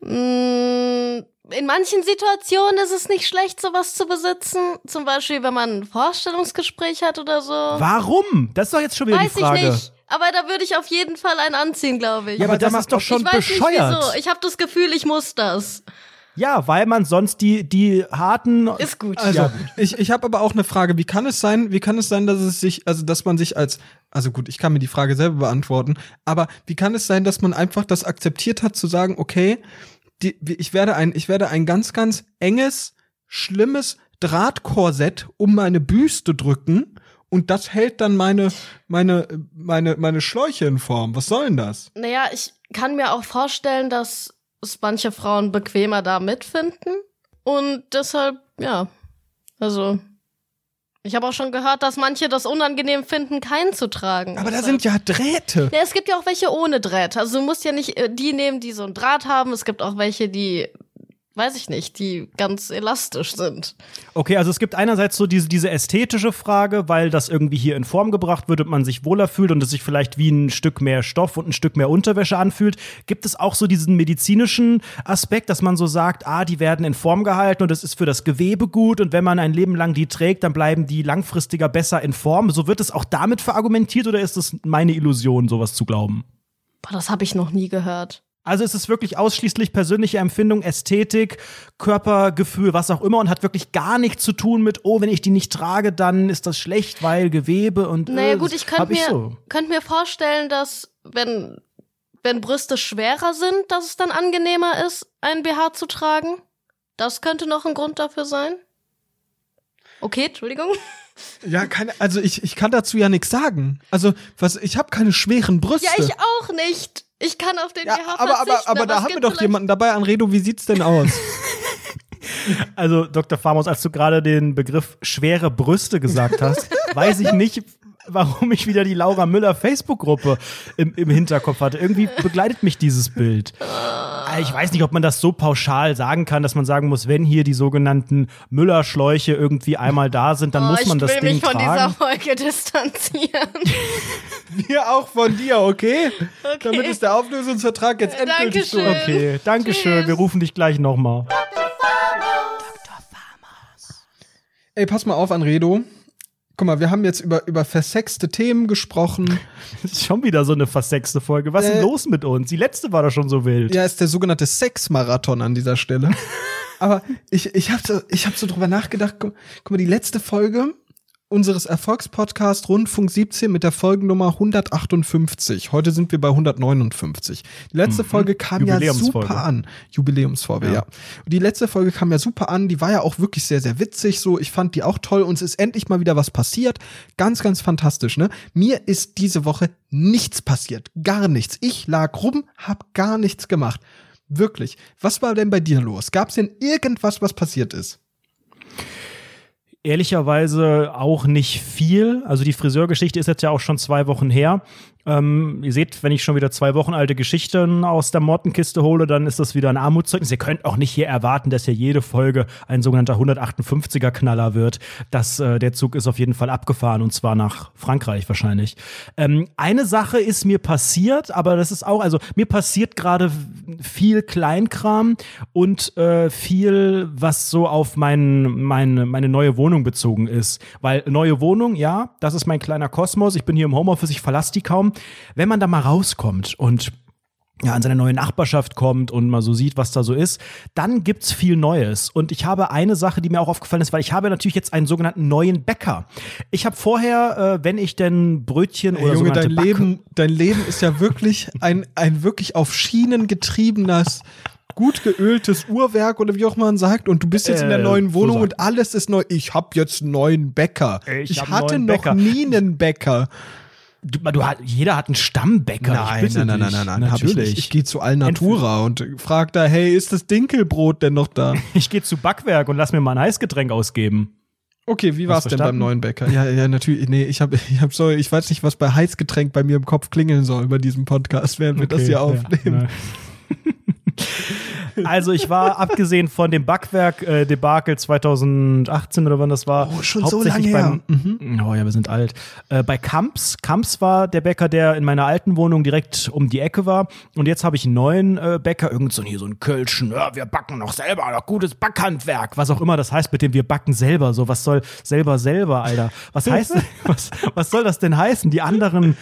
S3: mm, in manchen Situationen ist es nicht schlecht, sowas zu besitzen. Zum Beispiel, wenn man ein Vorstellungsgespräch hat oder so.
S2: Warum? Das ist doch jetzt schon wieder
S3: Weiß
S2: die Frage.
S3: ich nicht. Aber da würde ich auf jeden Fall einen anziehen, glaube ich.
S2: Ja, aber das
S1: sag
S2: ist doch schon
S3: ich weiß
S2: bescheuert.
S3: nicht wieso. Ich habe das Gefühl, ich muss das.
S2: Ja, weil man sonst die, die harten.
S3: Ist gut.
S1: Also,
S2: Ja,
S1: ich, ich habe aber auch eine Frage. Wie kann es sein, wie kann es sein, dass es sich, also dass man sich als, also gut, ich kann mir die Frage selber beantworten, aber wie kann es sein, dass man einfach das akzeptiert hat, zu sagen, okay, die, ich werde ein, ich werde ein ganz, ganz enges, schlimmes Drahtkorsett um meine Büste drücken und das hält dann meine, meine, meine, meine Schläuche in Form. Was soll denn das?
S3: Naja, ich kann mir auch vorstellen, dass es manche Frauen bequemer da mitfinden. Und deshalb, ja. Also, ich habe auch schon gehört, dass manche das unangenehm finden, keinen zu tragen.
S1: Aber da
S3: Deshalb-
S1: sind ja Drähte.
S3: Ja, es gibt ja auch welche ohne Draht. Also du musst ja nicht äh, die nehmen, die so einen Draht haben. Es gibt auch welche, die, weiß ich nicht, die ganz elastisch sind.
S2: Okay, also es gibt einerseits so diese, diese ästhetische Frage, weil das irgendwie hier in Form gebracht wird und man sich wohler fühlt und es sich vielleicht wie ein Stück mehr Stoff und ein Stück mehr Unterwäsche anfühlt. Gibt es auch so diesen medizinischen Aspekt, dass man so sagt, ah, die werden in Form gehalten und es ist für das Gewebe gut und wenn man ein Leben lang die trägt, dann bleiben die langfristiger besser in Form. So wird es auch damit verargumentiert oder ist es meine Illusion, sowas zu glauben?
S3: Boah, das habe ich noch nie gehört.
S2: Also es ist wirklich ausschließlich persönliche Empfindung, Ästhetik, Körpergefühl, was auch immer und hat wirklich gar nichts zu tun mit, oh, wenn ich die nicht trage, dann ist das schlecht, weil Gewebe und
S3: Naja,
S2: äh,
S3: gut, ich könnte mir,
S2: so.
S3: könnt mir vorstellen, dass wenn wenn Brüste schwerer sind, dass es dann angenehmer ist, ein BH zu tragen? Das könnte noch ein Grund dafür sein. Okay, Entschuldigung.
S1: Ja, keine, also ich, ich kann dazu ja nichts sagen. Also, was, ich habe keine schweren Brüste.
S3: Ja, ich auch nicht. Ich kann auf den
S1: Ja,
S3: BH
S1: aber, aber,
S3: verzichten,
S1: aber da haben wir doch jemanden dabei. Anredo, wie sieht's denn aus?
S2: Also, Dr. Famos, als du gerade den Begriff schwere Brüste gesagt hast, weiß ich nicht, warum ich wieder die Laura Müller Facebook-Gruppe im, im Hinterkopf hatte. Irgendwie begleitet mich dieses Bild. Äh, Ich weiß nicht, ob man das so pauschal sagen kann, dass man sagen muss, wenn hier die sogenannten Müller-Schläuche irgendwie einmal da sind, dann
S3: oh,
S2: muss man
S3: ich
S2: das
S3: will
S2: Ding
S3: mich von
S2: tragen.
S3: dieser Folge distanzieren.
S1: Wir auch von dir, okay?
S3: Okay.
S1: Damit ist der Auflösungsvertrag jetzt endgültig
S3: Dankeschön.
S1: durch.
S2: Okay, danke schön. Wir rufen dich gleich nochmal.
S1: Ey, pass mal auf, Anredo. Guck mal, wir haben jetzt über, über versexte Themen gesprochen.
S2: Das ist schon wieder so eine versexte Folge. Was ist
S1: Äh.
S2: denn los mit uns? Die letzte war doch schon so wild.
S1: Ja, ist der sogenannte Sexmarathon an dieser Stelle. Aber ich, ich habe so, ich hab so drüber nachgedacht, guck, guck mal, die letzte Folge unseres Erfolgspodcasts Rundfunk 17 mit der Folgennummer 158. Heute sind wir bei 159. Die letzte Folge kam ja super an. Jubiläumsfolge, ja.
S2: Ja.
S1: Und die letzte Folge kam ja super an. Die war ja auch wirklich sehr, sehr witzig. So, ich fand die auch toll. Und es ist endlich mal wieder was passiert. Ganz, ganz fantastisch, ne? Mir ist diese Woche nichts passiert. Gar nichts. Ich lag rum, hab gar nichts gemacht. Wirklich. Was war denn bei dir los? Gab's denn irgendwas, was passiert ist?
S2: Ehrlicherweise auch nicht viel. Also die Friseurgeschichte ist jetzt ja auch schon zwei Wochen her. Ähm, ihr seht, wenn ich schon wieder zwei Wochen alte Geschichten aus der Mottenkiste hole, dann ist das wieder ein Armutszeugnis. Ihr könnt auch nicht hier erwarten, dass hier jede Folge ein sogenannter 158er Knaller wird. Das, äh, der Zug ist auf jeden Fall abgefahren und zwar nach Frankreich wahrscheinlich. Ähm, eine Sache ist mir passiert, aber das ist auch, also mir passiert gerade viel Kleinkram und äh, viel, was so auf mein, meine, meine neue Wohnung bezogen ist. Weil neue Wohnung, ja, das ist mein kleiner Kosmos. Ich bin hier im Homeoffice, ich verlasse die kaum. Wenn man da mal rauskommt und ja, in seine neue Nachbarschaft kommt und mal so sieht, was da so ist, dann gibt's viel Neues. Und ich habe eine Sache, die mir auch aufgefallen ist, weil ich habe natürlich jetzt einen sogenannten neuen Bäcker. Ich habe vorher, äh, wenn ich denn Brötchen oder
S1: Junge,
S2: sogenannte
S1: dein
S2: Back-
S1: Leben, dein Leben ist ja wirklich ein, ein wirklich auf Schienen getriebenes, gut geöltes Uhrwerk oder wie auch man sagt. Und du bist jetzt in der
S2: Äh,
S1: neuen
S2: so
S1: Wohnung
S2: sagt-
S1: und alles ist neu. Ich hab jetzt einen neuen Bäcker.
S2: Ich
S1: Ich, hatte noch
S2: Bäcker.
S1: nie einen Bäcker.
S2: Du, du, jeder hat einen Stammbäcker. ich bitte dich.
S1: Hab ich
S2: Natürlich.
S1: nicht. Ich gehe zu Alnatura und frag da, hey, ist das Dinkelbrot denn noch da?
S2: Ich gehe zu Backwerk und lass mir mal ein Heißgetränk ausgeben.
S1: Okay, wie war's denn beim neuen Bäcker? Ja, ja, natürlich. Nee, ich habe ich hab so, ich weiß nicht, was bei Heißgetränk bei mir im Kopf klingeln soll bei diesem Podcast, während wir das hier aufnehmen.
S2: ja. Also ich war abgesehen von dem Backwerk-Debakel 2018 oder wann das war.
S1: Oh, schon so
S2: hauptsächlich
S1: lange her. Mhm.
S2: Beim, Oh ja, wir sind alt. Äh, bei Kamps. Kamps war der Bäcker, der in meiner alten Wohnung direkt um die Ecke war. Und jetzt habe ich einen neuen äh, Bäcker, irgend so hier so ein Kölschen. Ja, wir backen noch selber, noch gutes Backhandwerk. Was auch immer das heißt mit dem wir backen selber. So, was soll selber selber, Alter? Was heißt, was, was soll das denn heißen? Die anderen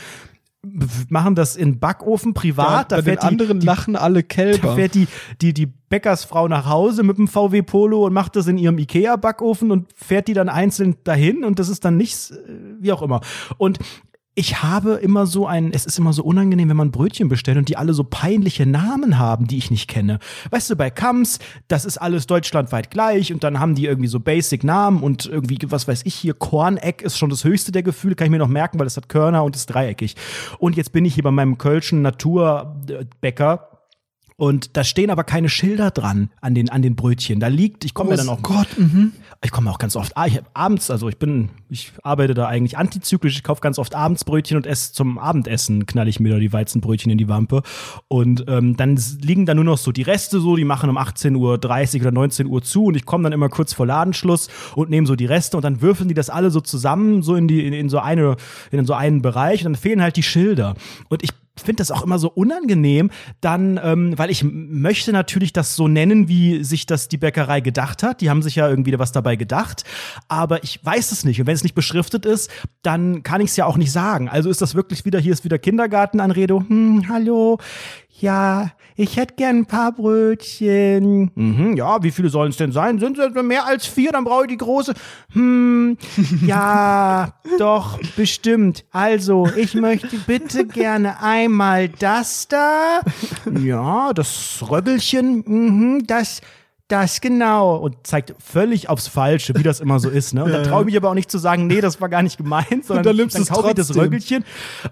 S2: machen das in Backofen privat.
S1: bei den
S2: fährt die-
S1: anderen
S2: die
S1: lachen alle
S2: da
S1: Kälber.
S2: fährt die, die, die Bäckersfrau nach Hause mit dem VW Polo und macht das in ihrem Ikea-Backofen und fährt die dann einzeln dahin und das ist dann nichts, äh, wie auch immer. Und ich habe immer so ein, es ist immer so unangenehm, wenn man Brötchen bestellt und die alle so peinliche Namen haben, die ich nicht kenne. Weißt du, bei Kams, das ist alles deutschlandweit gleich und dann haben die irgendwie so Basic-Namen und irgendwie, was weiß ich hier, Korneck ist schon das höchste der Gefühle, kann ich mir noch merken, weil es hat Körner und ist dreieckig. Und jetzt bin ich hier bei meinem Kölschen Naturbäcker und da stehen aber keine Schilder dran an den, an den Brötchen. Da liegt, ich komme ja dann auch.
S1: Oh Gott, mhm.
S2: Ich komme auch ganz oft, ah, abends, also ich bin, ich arbeite da eigentlich antizyklisch, ich kaufe ganz oft abends Brötchen und esse zum Abendessen, knall ich mir da die Weizenbrötchen in die Wampe. Und ähm, dann liegen da nur noch so die Reste so, die machen um 18.30 Uhr oder 19 Uhr zu und ich komme dann immer kurz vor Ladenschluss und nehme so die Reste und dann würfeln die das alle so zusammen, so in die, in, in so eine, in so einen Bereich und dann fehlen halt die Schilder. Und ich finde das auch immer so unangenehm, dann, ähm, weil ich möchte natürlich das so nennen, wie sich das die Bäckerei gedacht hat. Die haben sich ja irgendwie was dabei gedacht, aber ich weiß es nicht. Und wenn es nicht beschriftet ist, dann kann ich es ja auch nicht sagen. Also ist das wirklich wieder, hier ist wieder Kindergartenanrede. Hm, hallo. Ja, ich hätte gern ein paar Brötchen. Mhm, ja, wie viele sollen es denn sein? Sind es mehr als vier? Dann brauche ich die große. Hm, ja, doch, bestimmt. Also, ich möchte bitte gerne einmal das da. Ja, das Röggelchen. Mhm, das, das genau. Und zeigt völlig aufs Falsche, wie das immer so ist. Ne? Und dann traue ich mich aber auch nicht zu sagen, nee, das war gar nicht gemeint, sondern
S1: dann nimmst
S2: dann
S1: du's
S2: kaufe ich das. Röggelchen.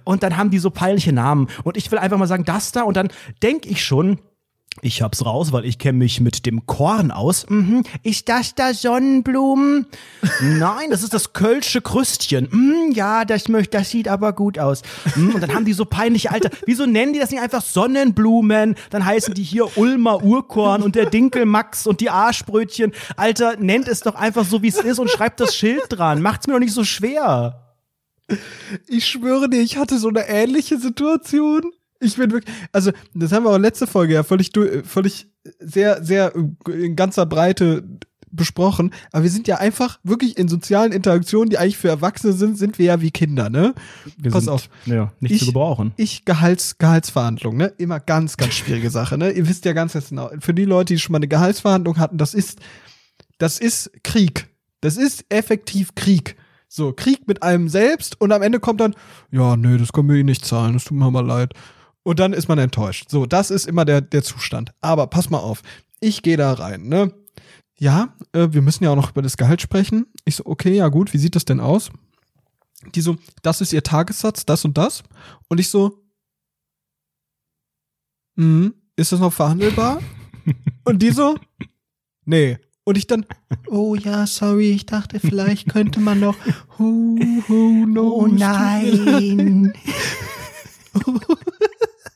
S2: Und dann haben die so peinliche Namen. Und ich will einfach mal sagen, das da. Und dann denke ich schon, ich hab's raus, weil ich kenne mich mit dem Korn aus. Mhm. Ist das da Sonnenblumen? Nein, das ist das Kölsche Krüstchen. Mhm, ja, das möchte, das sieht aber gut aus. Mhm. Und dann haben die so peinliche Alter. Wieso nennen die das nicht einfach Sonnenblumen? Dann heißen die hier Ulmer Urkorn und der Dinkelmax und die Arschbrötchen. Alter, nennt es doch einfach so, wie es ist und schreibt das Schild dran. Macht's mir doch nicht so schwer.
S1: Ich schwöre dir, ich hatte so eine ähnliche Situation. Ich bin wirklich, also das haben wir auch letzte Folge ja völlig, völlig sehr, sehr äh, in ganzer Breite besprochen. Aber wir sind ja einfach wirklich in sozialen Interaktionen, die eigentlich für Erwachsene sind, sind wir ja wie Kinder, ne?
S2: Wir
S1: Pass
S2: sind,
S1: auf.
S2: Ja, nicht
S1: Ich-
S2: zu gebrauchen.
S1: Ich Gehalts, Gehaltsverhandlung, ne? Immer ganz, ganz schwierige Sache, ne? Ihr wisst ja ganz genau, für die Leute, die schon mal eine Gehaltsverhandlung hatten, das ist, das ist Krieg. Das ist effektiv Krieg. So, Krieg mit einem selbst und am Ende kommt dann, ja, nee, das können wir Ihnen nicht zahlen, das tut mir mal leid. Und dann ist man enttäuscht. So, das ist immer der, der Zustand. Aber pass mal auf, ich gehe da rein, ne? Ja, äh, wir müssen ja auch noch über das Gehalt sprechen. Ich so, okay, ja gut, wie sieht das denn aus? Die so, das ist ihr Tagessatz, das und das. Und ich so, mhm, ist das noch verhandelbar? und die so, nee. Und ich dann, oh ja, sorry, ich dachte, vielleicht könnte man noch, who, who knows?
S2: Oh nein.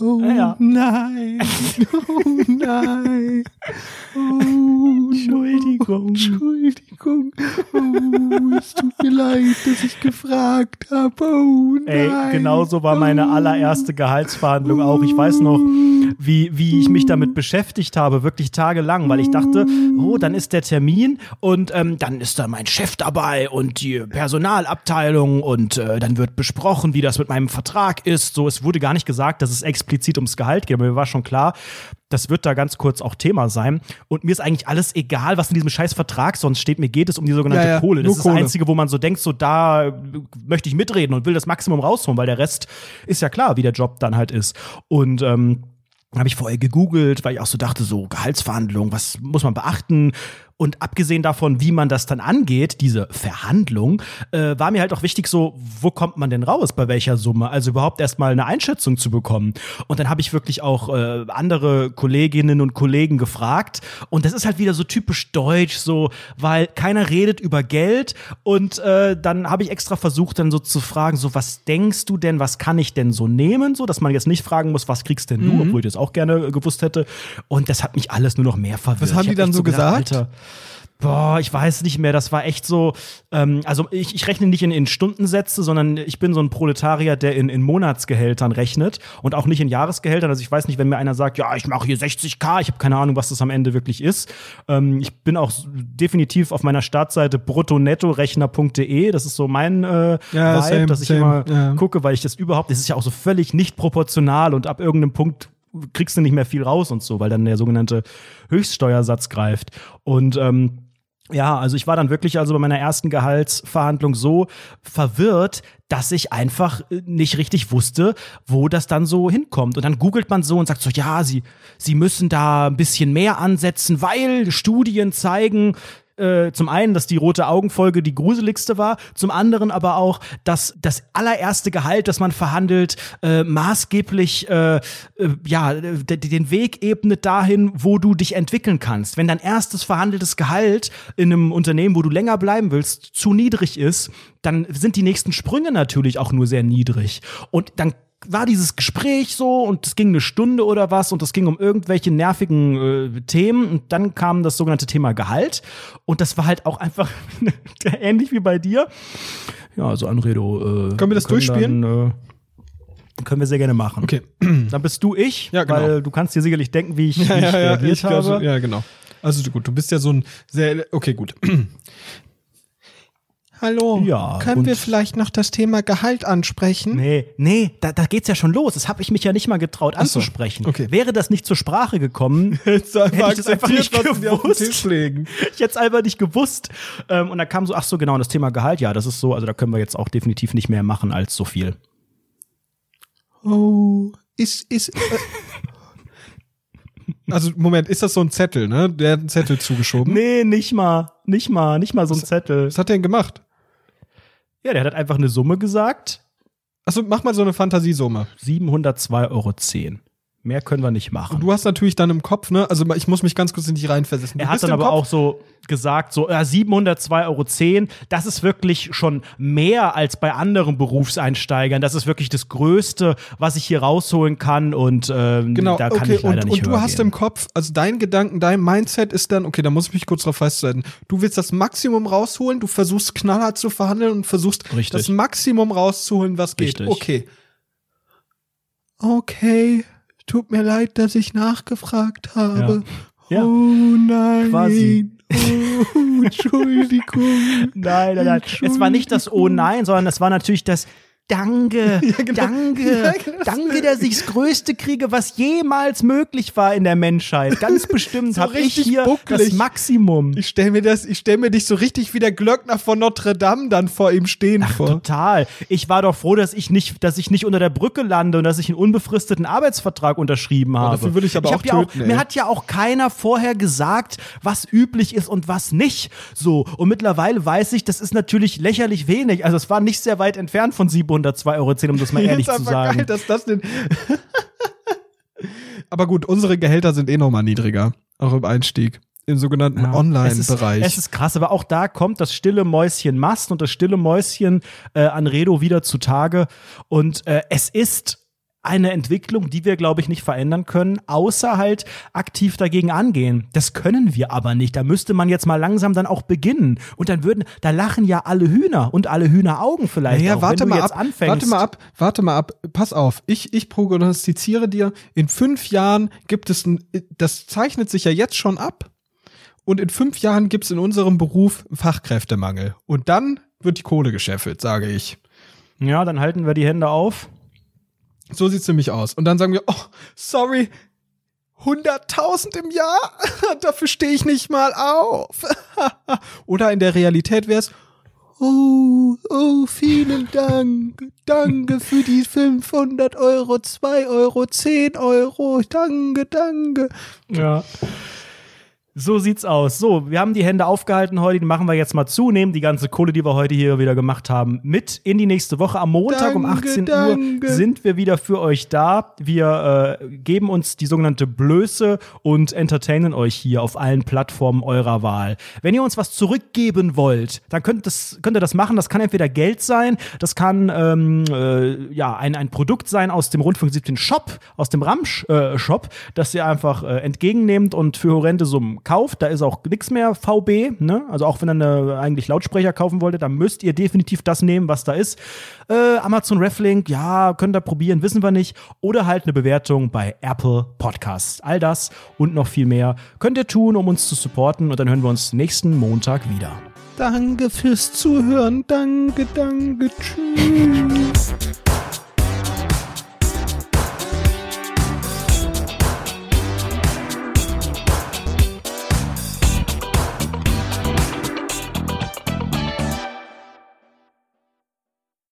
S1: Oh
S2: Ja.
S1: nein, oh nein, oh
S2: Entschuldigung.
S1: Entschuldigung, oh, es tut mir leid, dass ich gefragt habe, oh nein.
S2: Ey, genau so war meine allererste Gehaltsverhandlung auch. Ich weiß noch, wie, wie ich mich damit beschäftigt habe, wirklich tagelang, weil ich dachte, oh, dann ist der Termin und ähm, dann ist da mein Chef dabei und die Personalabteilung und äh, dann wird besprochen, wie das mit meinem Vertrag ist. So, es wurde gar nicht gesagt, dass es explizit ums Gehalt geht, aber mir war schon klar, das wird da ganz kurz auch Thema sein. Und mir ist eigentlich alles egal, was in diesem scheiß Vertrag sonst steht. Mir geht es um die sogenannte
S1: Ja, ja,
S2: Kohle. Das ist das
S1: Kohle.
S2: Einzige, wo man so denkt, so da möchte ich mitreden und will das Maximum rausholen, weil der Rest ist ja klar, wie der Job dann halt ist. Und ähm, habe ich vorher gegoogelt, weil ich auch so dachte, so Gehaltsverhandlungen, was muss man beachten? Und abgesehen davon, wie man das dann angeht, diese Verhandlung, äh, war mir halt auch wichtig, so, wo kommt man denn raus, bei welcher Summe? Also überhaupt erstmal eine Einschätzung zu bekommen. Und dann habe ich wirklich auch äh, andere Kolleginnen und Kollegen gefragt. Und das ist halt wieder so typisch deutsch, so, weil keiner redet über Geld. Und äh, dann habe ich extra versucht, dann so zu fragen, so, was denkst du denn, was kann ich denn so nehmen? So, dass man jetzt nicht fragen muss, was kriegst denn du, obwohl ich das auch gerne gewusst hätte. Und das hat mich alles nur noch mehr verwirrt.
S1: Was haben die dann so gesagt?
S2: Alter, Boah, ich weiß nicht mehr. Das war echt so. Ähm, also ich, ich rechne nicht in, in Stundensätze, sondern ich bin so ein Proletarier, der in, in Monatsgehältern rechnet und auch nicht in Jahresgehältern. Also ich weiß nicht, wenn mir einer sagt, ja, ich mache hier 60k, ich habe keine Ahnung, was das am Ende wirklich ist. Ähm, ich bin auch definitiv auf meiner Startseite bruttonettorechner.de. Das ist so mein äh,
S1: Ja,
S2: Vibe,
S1: same,
S2: dass ich
S1: same,
S2: immer
S1: ja.
S2: gucke, weil ich das überhaupt, das ist ja auch so völlig nicht proportional und ab irgendeinem Punkt kriegst du nicht mehr viel raus und so, weil dann der sogenannte Höchststeuersatz greift. Und ähm, ja, also ich war dann wirklich also bei meiner ersten Gehaltsverhandlung so verwirrt, dass ich einfach äh, nicht richtig wusste, wo das dann so hinkommt. Und dann googelt man so und sagt so, ja, sie, sie müssen da ein bisschen mehr ansetzen, weil Studien zeigen, äh, zum einen, dass die rote Augenfolge die gruseligste war, zum anderen aber auch, dass das allererste Gehalt, das man verhandelt, äh, maßgeblich äh, äh, ja den Weg ebnet dahin, wo du dich entwickeln kannst. Wenn dein erstes verhandeltes Gehalt in einem Unternehmen, wo du länger bleiben willst, zu niedrig ist, dann sind die nächsten Sprünge natürlich auch nur sehr niedrig. Und dann war dieses Gespräch so und es ging eine Stunde oder was und es ging um irgendwelche nervigen äh, Themen und dann kam das sogenannte Thema Gehalt und das war halt auch einfach ähnlich wie bei dir. Ja, also Anredo. Äh,
S1: Können wir das durchspielen?
S2: Dann, äh, können wir sehr gerne machen.
S1: Okay.
S2: Dann bist du ich,
S1: Ja, genau.
S2: weil du kannst dir sicherlich denken, wie ich,
S1: Ja,
S2: wie ich
S1: ja, ja,
S2: reagiert
S1: ich
S2: habe.
S1: ja, genau. Also gut, du bist ja so ein sehr, okay, gut. Hallo.
S2: Ja,
S1: Können wir vielleicht noch das Thema Gehalt ansprechen?
S2: Nee, nee, da, da geht's ja schon los. Das habe ich mich ja nicht mal getraut
S1: so,
S2: anzusprechen.
S1: okay.
S2: Wäre das nicht zur Sprache gekommen, Hätte ich das einfach nicht gewusst.
S1: Tisch legen.
S2: ich jetzt einfach nicht gewusst. Ähm, und da kam so, ach so, genau, das Thema Gehalt, ja, das ist so, also da können wir jetzt auch definitiv nicht mehr machen als so viel.
S1: Oh, ist, ist. Äh, also, Moment, ist das so ein Zettel, ne? Der hat einen Zettel zugeschoben.
S2: Nee, nicht mal, nicht mal, nicht mal so ein Zettel.
S1: Was hat der denn gemacht?
S2: Ja, der hat einfach eine Summe gesagt.
S1: Achso, mach mal so eine Fantasiesumme.
S2: 702,10 Euro. Mehr können wir nicht machen.
S1: Und du hast natürlich dann im Kopf, ne? Also, ich muss mich ganz kurz in dich reinversetzen. Du
S2: Er hat dann aber
S1: Kopf,
S2: auch so gesagt, so ja, 702,10 Euro, das ist wirklich schon mehr als bei anderen Berufseinsteigern. Das ist wirklich das Größte, was ich hier rausholen kann und ähm,
S1: Genau,
S2: da kann
S1: okay,
S2: ich leider
S1: und,
S2: nicht
S1: und du hast
S2: gehen.
S1: im Kopf, also dein Gedanken, dein Mindset ist dann, okay, da muss ich mich kurz drauf festhalten. Du willst das Maximum rausholen, du versuchst knallhart zu verhandeln und versuchst
S2: Richtig.
S1: das Maximum rauszuholen, was geht.
S2: Richtig.
S1: Okay. Okay, tut mir leid, dass ich nachgefragt habe.
S2: Ja. Ja.
S1: Oh nein.
S2: Quasi.
S1: Oh, Entschuldigung.
S2: Nein, nein, nein. Es war nicht das Oh nein, sondern es war natürlich das Danke,
S1: genau.
S2: danke,
S1: Ja, genau.
S2: danke, dass ich das Größte kriege, was jemals möglich war in der Menschheit. Ganz bestimmt
S1: So
S2: habe ich hier
S1: bucklig.
S2: das Maximum.
S1: Ich stell mir das, ich stell mir dich so richtig wie der Glöckner von Notre Dame dann vor ihm stehen vor.
S2: Total. Ich war doch froh, dass ich nicht, dass ich nicht unter der Brücke lande und dass ich einen unbefristeten Arbeitsvertrag unterschrieben habe.
S1: dafür würde ich aber
S2: hab
S1: auch
S2: ja
S1: töten, ey.
S2: Mir hat ja auch keiner vorher gesagt, was üblich ist und was nicht. So. Und mittlerweile weiß ich, das ist natürlich lächerlich wenig. Also es war nicht sehr weit entfernt von 702,10 Euro, um das mal ehrlich zu sagen.
S1: geil, dass das denn. Aber gut, unsere Gehälter sind eh nochmal niedriger, auch im Einstieg, im sogenannten
S2: Ja,
S1: Online-Bereich.
S2: Es ist, es ist krass, aber auch da kommt das stille Mäuschen Mast und das stille Mäuschen äh, Anredo wieder zutage. Und äh, es ist eine Entwicklung, die wir, glaube ich, nicht verändern können, außer halt aktiv dagegen angehen. Das können wir aber nicht. Da müsste man jetzt mal langsam dann auch beginnen. Und dann würden, da lachen ja alle Hühner und alle Hühneraugen vielleicht
S1: Naja,
S2: auch.
S1: warte
S2: wenn du
S1: mal
S2: jetzt
S1: ab,
S2: anfängst.
S1: warte mal ab, warte mal ab. Pass auf, ich, ich prognostiziere dir, in fünf Jahren gibt es ein, das zeichnet sich ja jetzt schon ab. Und in fünf Jahren gibt es in unserem Beruf Fachkräftemangel. Und dann wird die Kohle gescheffelt, sage ich.
S2: Ja, dann halten wir die Hände auf.
S1: So sieht's nämlich aus. Und dann sagen wir, oh, sorry, 100.000 im Jahr? Dafür stehe ich nicht mal auf. Oder in der Realität wär's, oh, oh, vielen Dank. Danke für die 500 Euro, 2 Euro, 10 Euro. Danke, danke.
S2: Ja. So sieht's aus. So, wir haben die Hände aufgehalten heute, die machen wir jetzt mal zu, nehmen die ganze Kohle, die wir heute hier wieder gemacht haben, mit in die nächste Woche. Am Montag um
S1: Danke,
S2: 18
S1: danke.
S2: Uhr sind wir wieder für euch da. Wir äh, geben uns die sogenannte Blöße und entertainen euch hier auf allen Plattformen eurer Wahl. Wenn ihr uns was zurückgeben wollt, dann könnt, das, könnt ihr das machen. Das kann entweder Geld sein, das kann ähm, äh, ja, ein, ein Produkt sein aus dem Rundfunk 17 Shop, aus dem Ramsch-Shop, das ihr einfach äh, entgegennehmt und für horrende Summen kauft. Da ist auch nichts mehr VB. Ne? Also auch wenn ihr eine, eigentlich Lautsprecher kaufen wolltet, dann müsst ihr definitiv das nehmen, was da ist. Äh, Amazon Reflink, ja, könnt ihr probieren, wissen wir nicht. Oder halt eine Bewertung bei Apple Podcasts. All das und noch viel mehr könnt ihr tun, um uns zu supporten. Und dann hören wir uns nächsten Montag wieder.
S1: Danke fürs Zuhören. Danke, danke. Tschüss.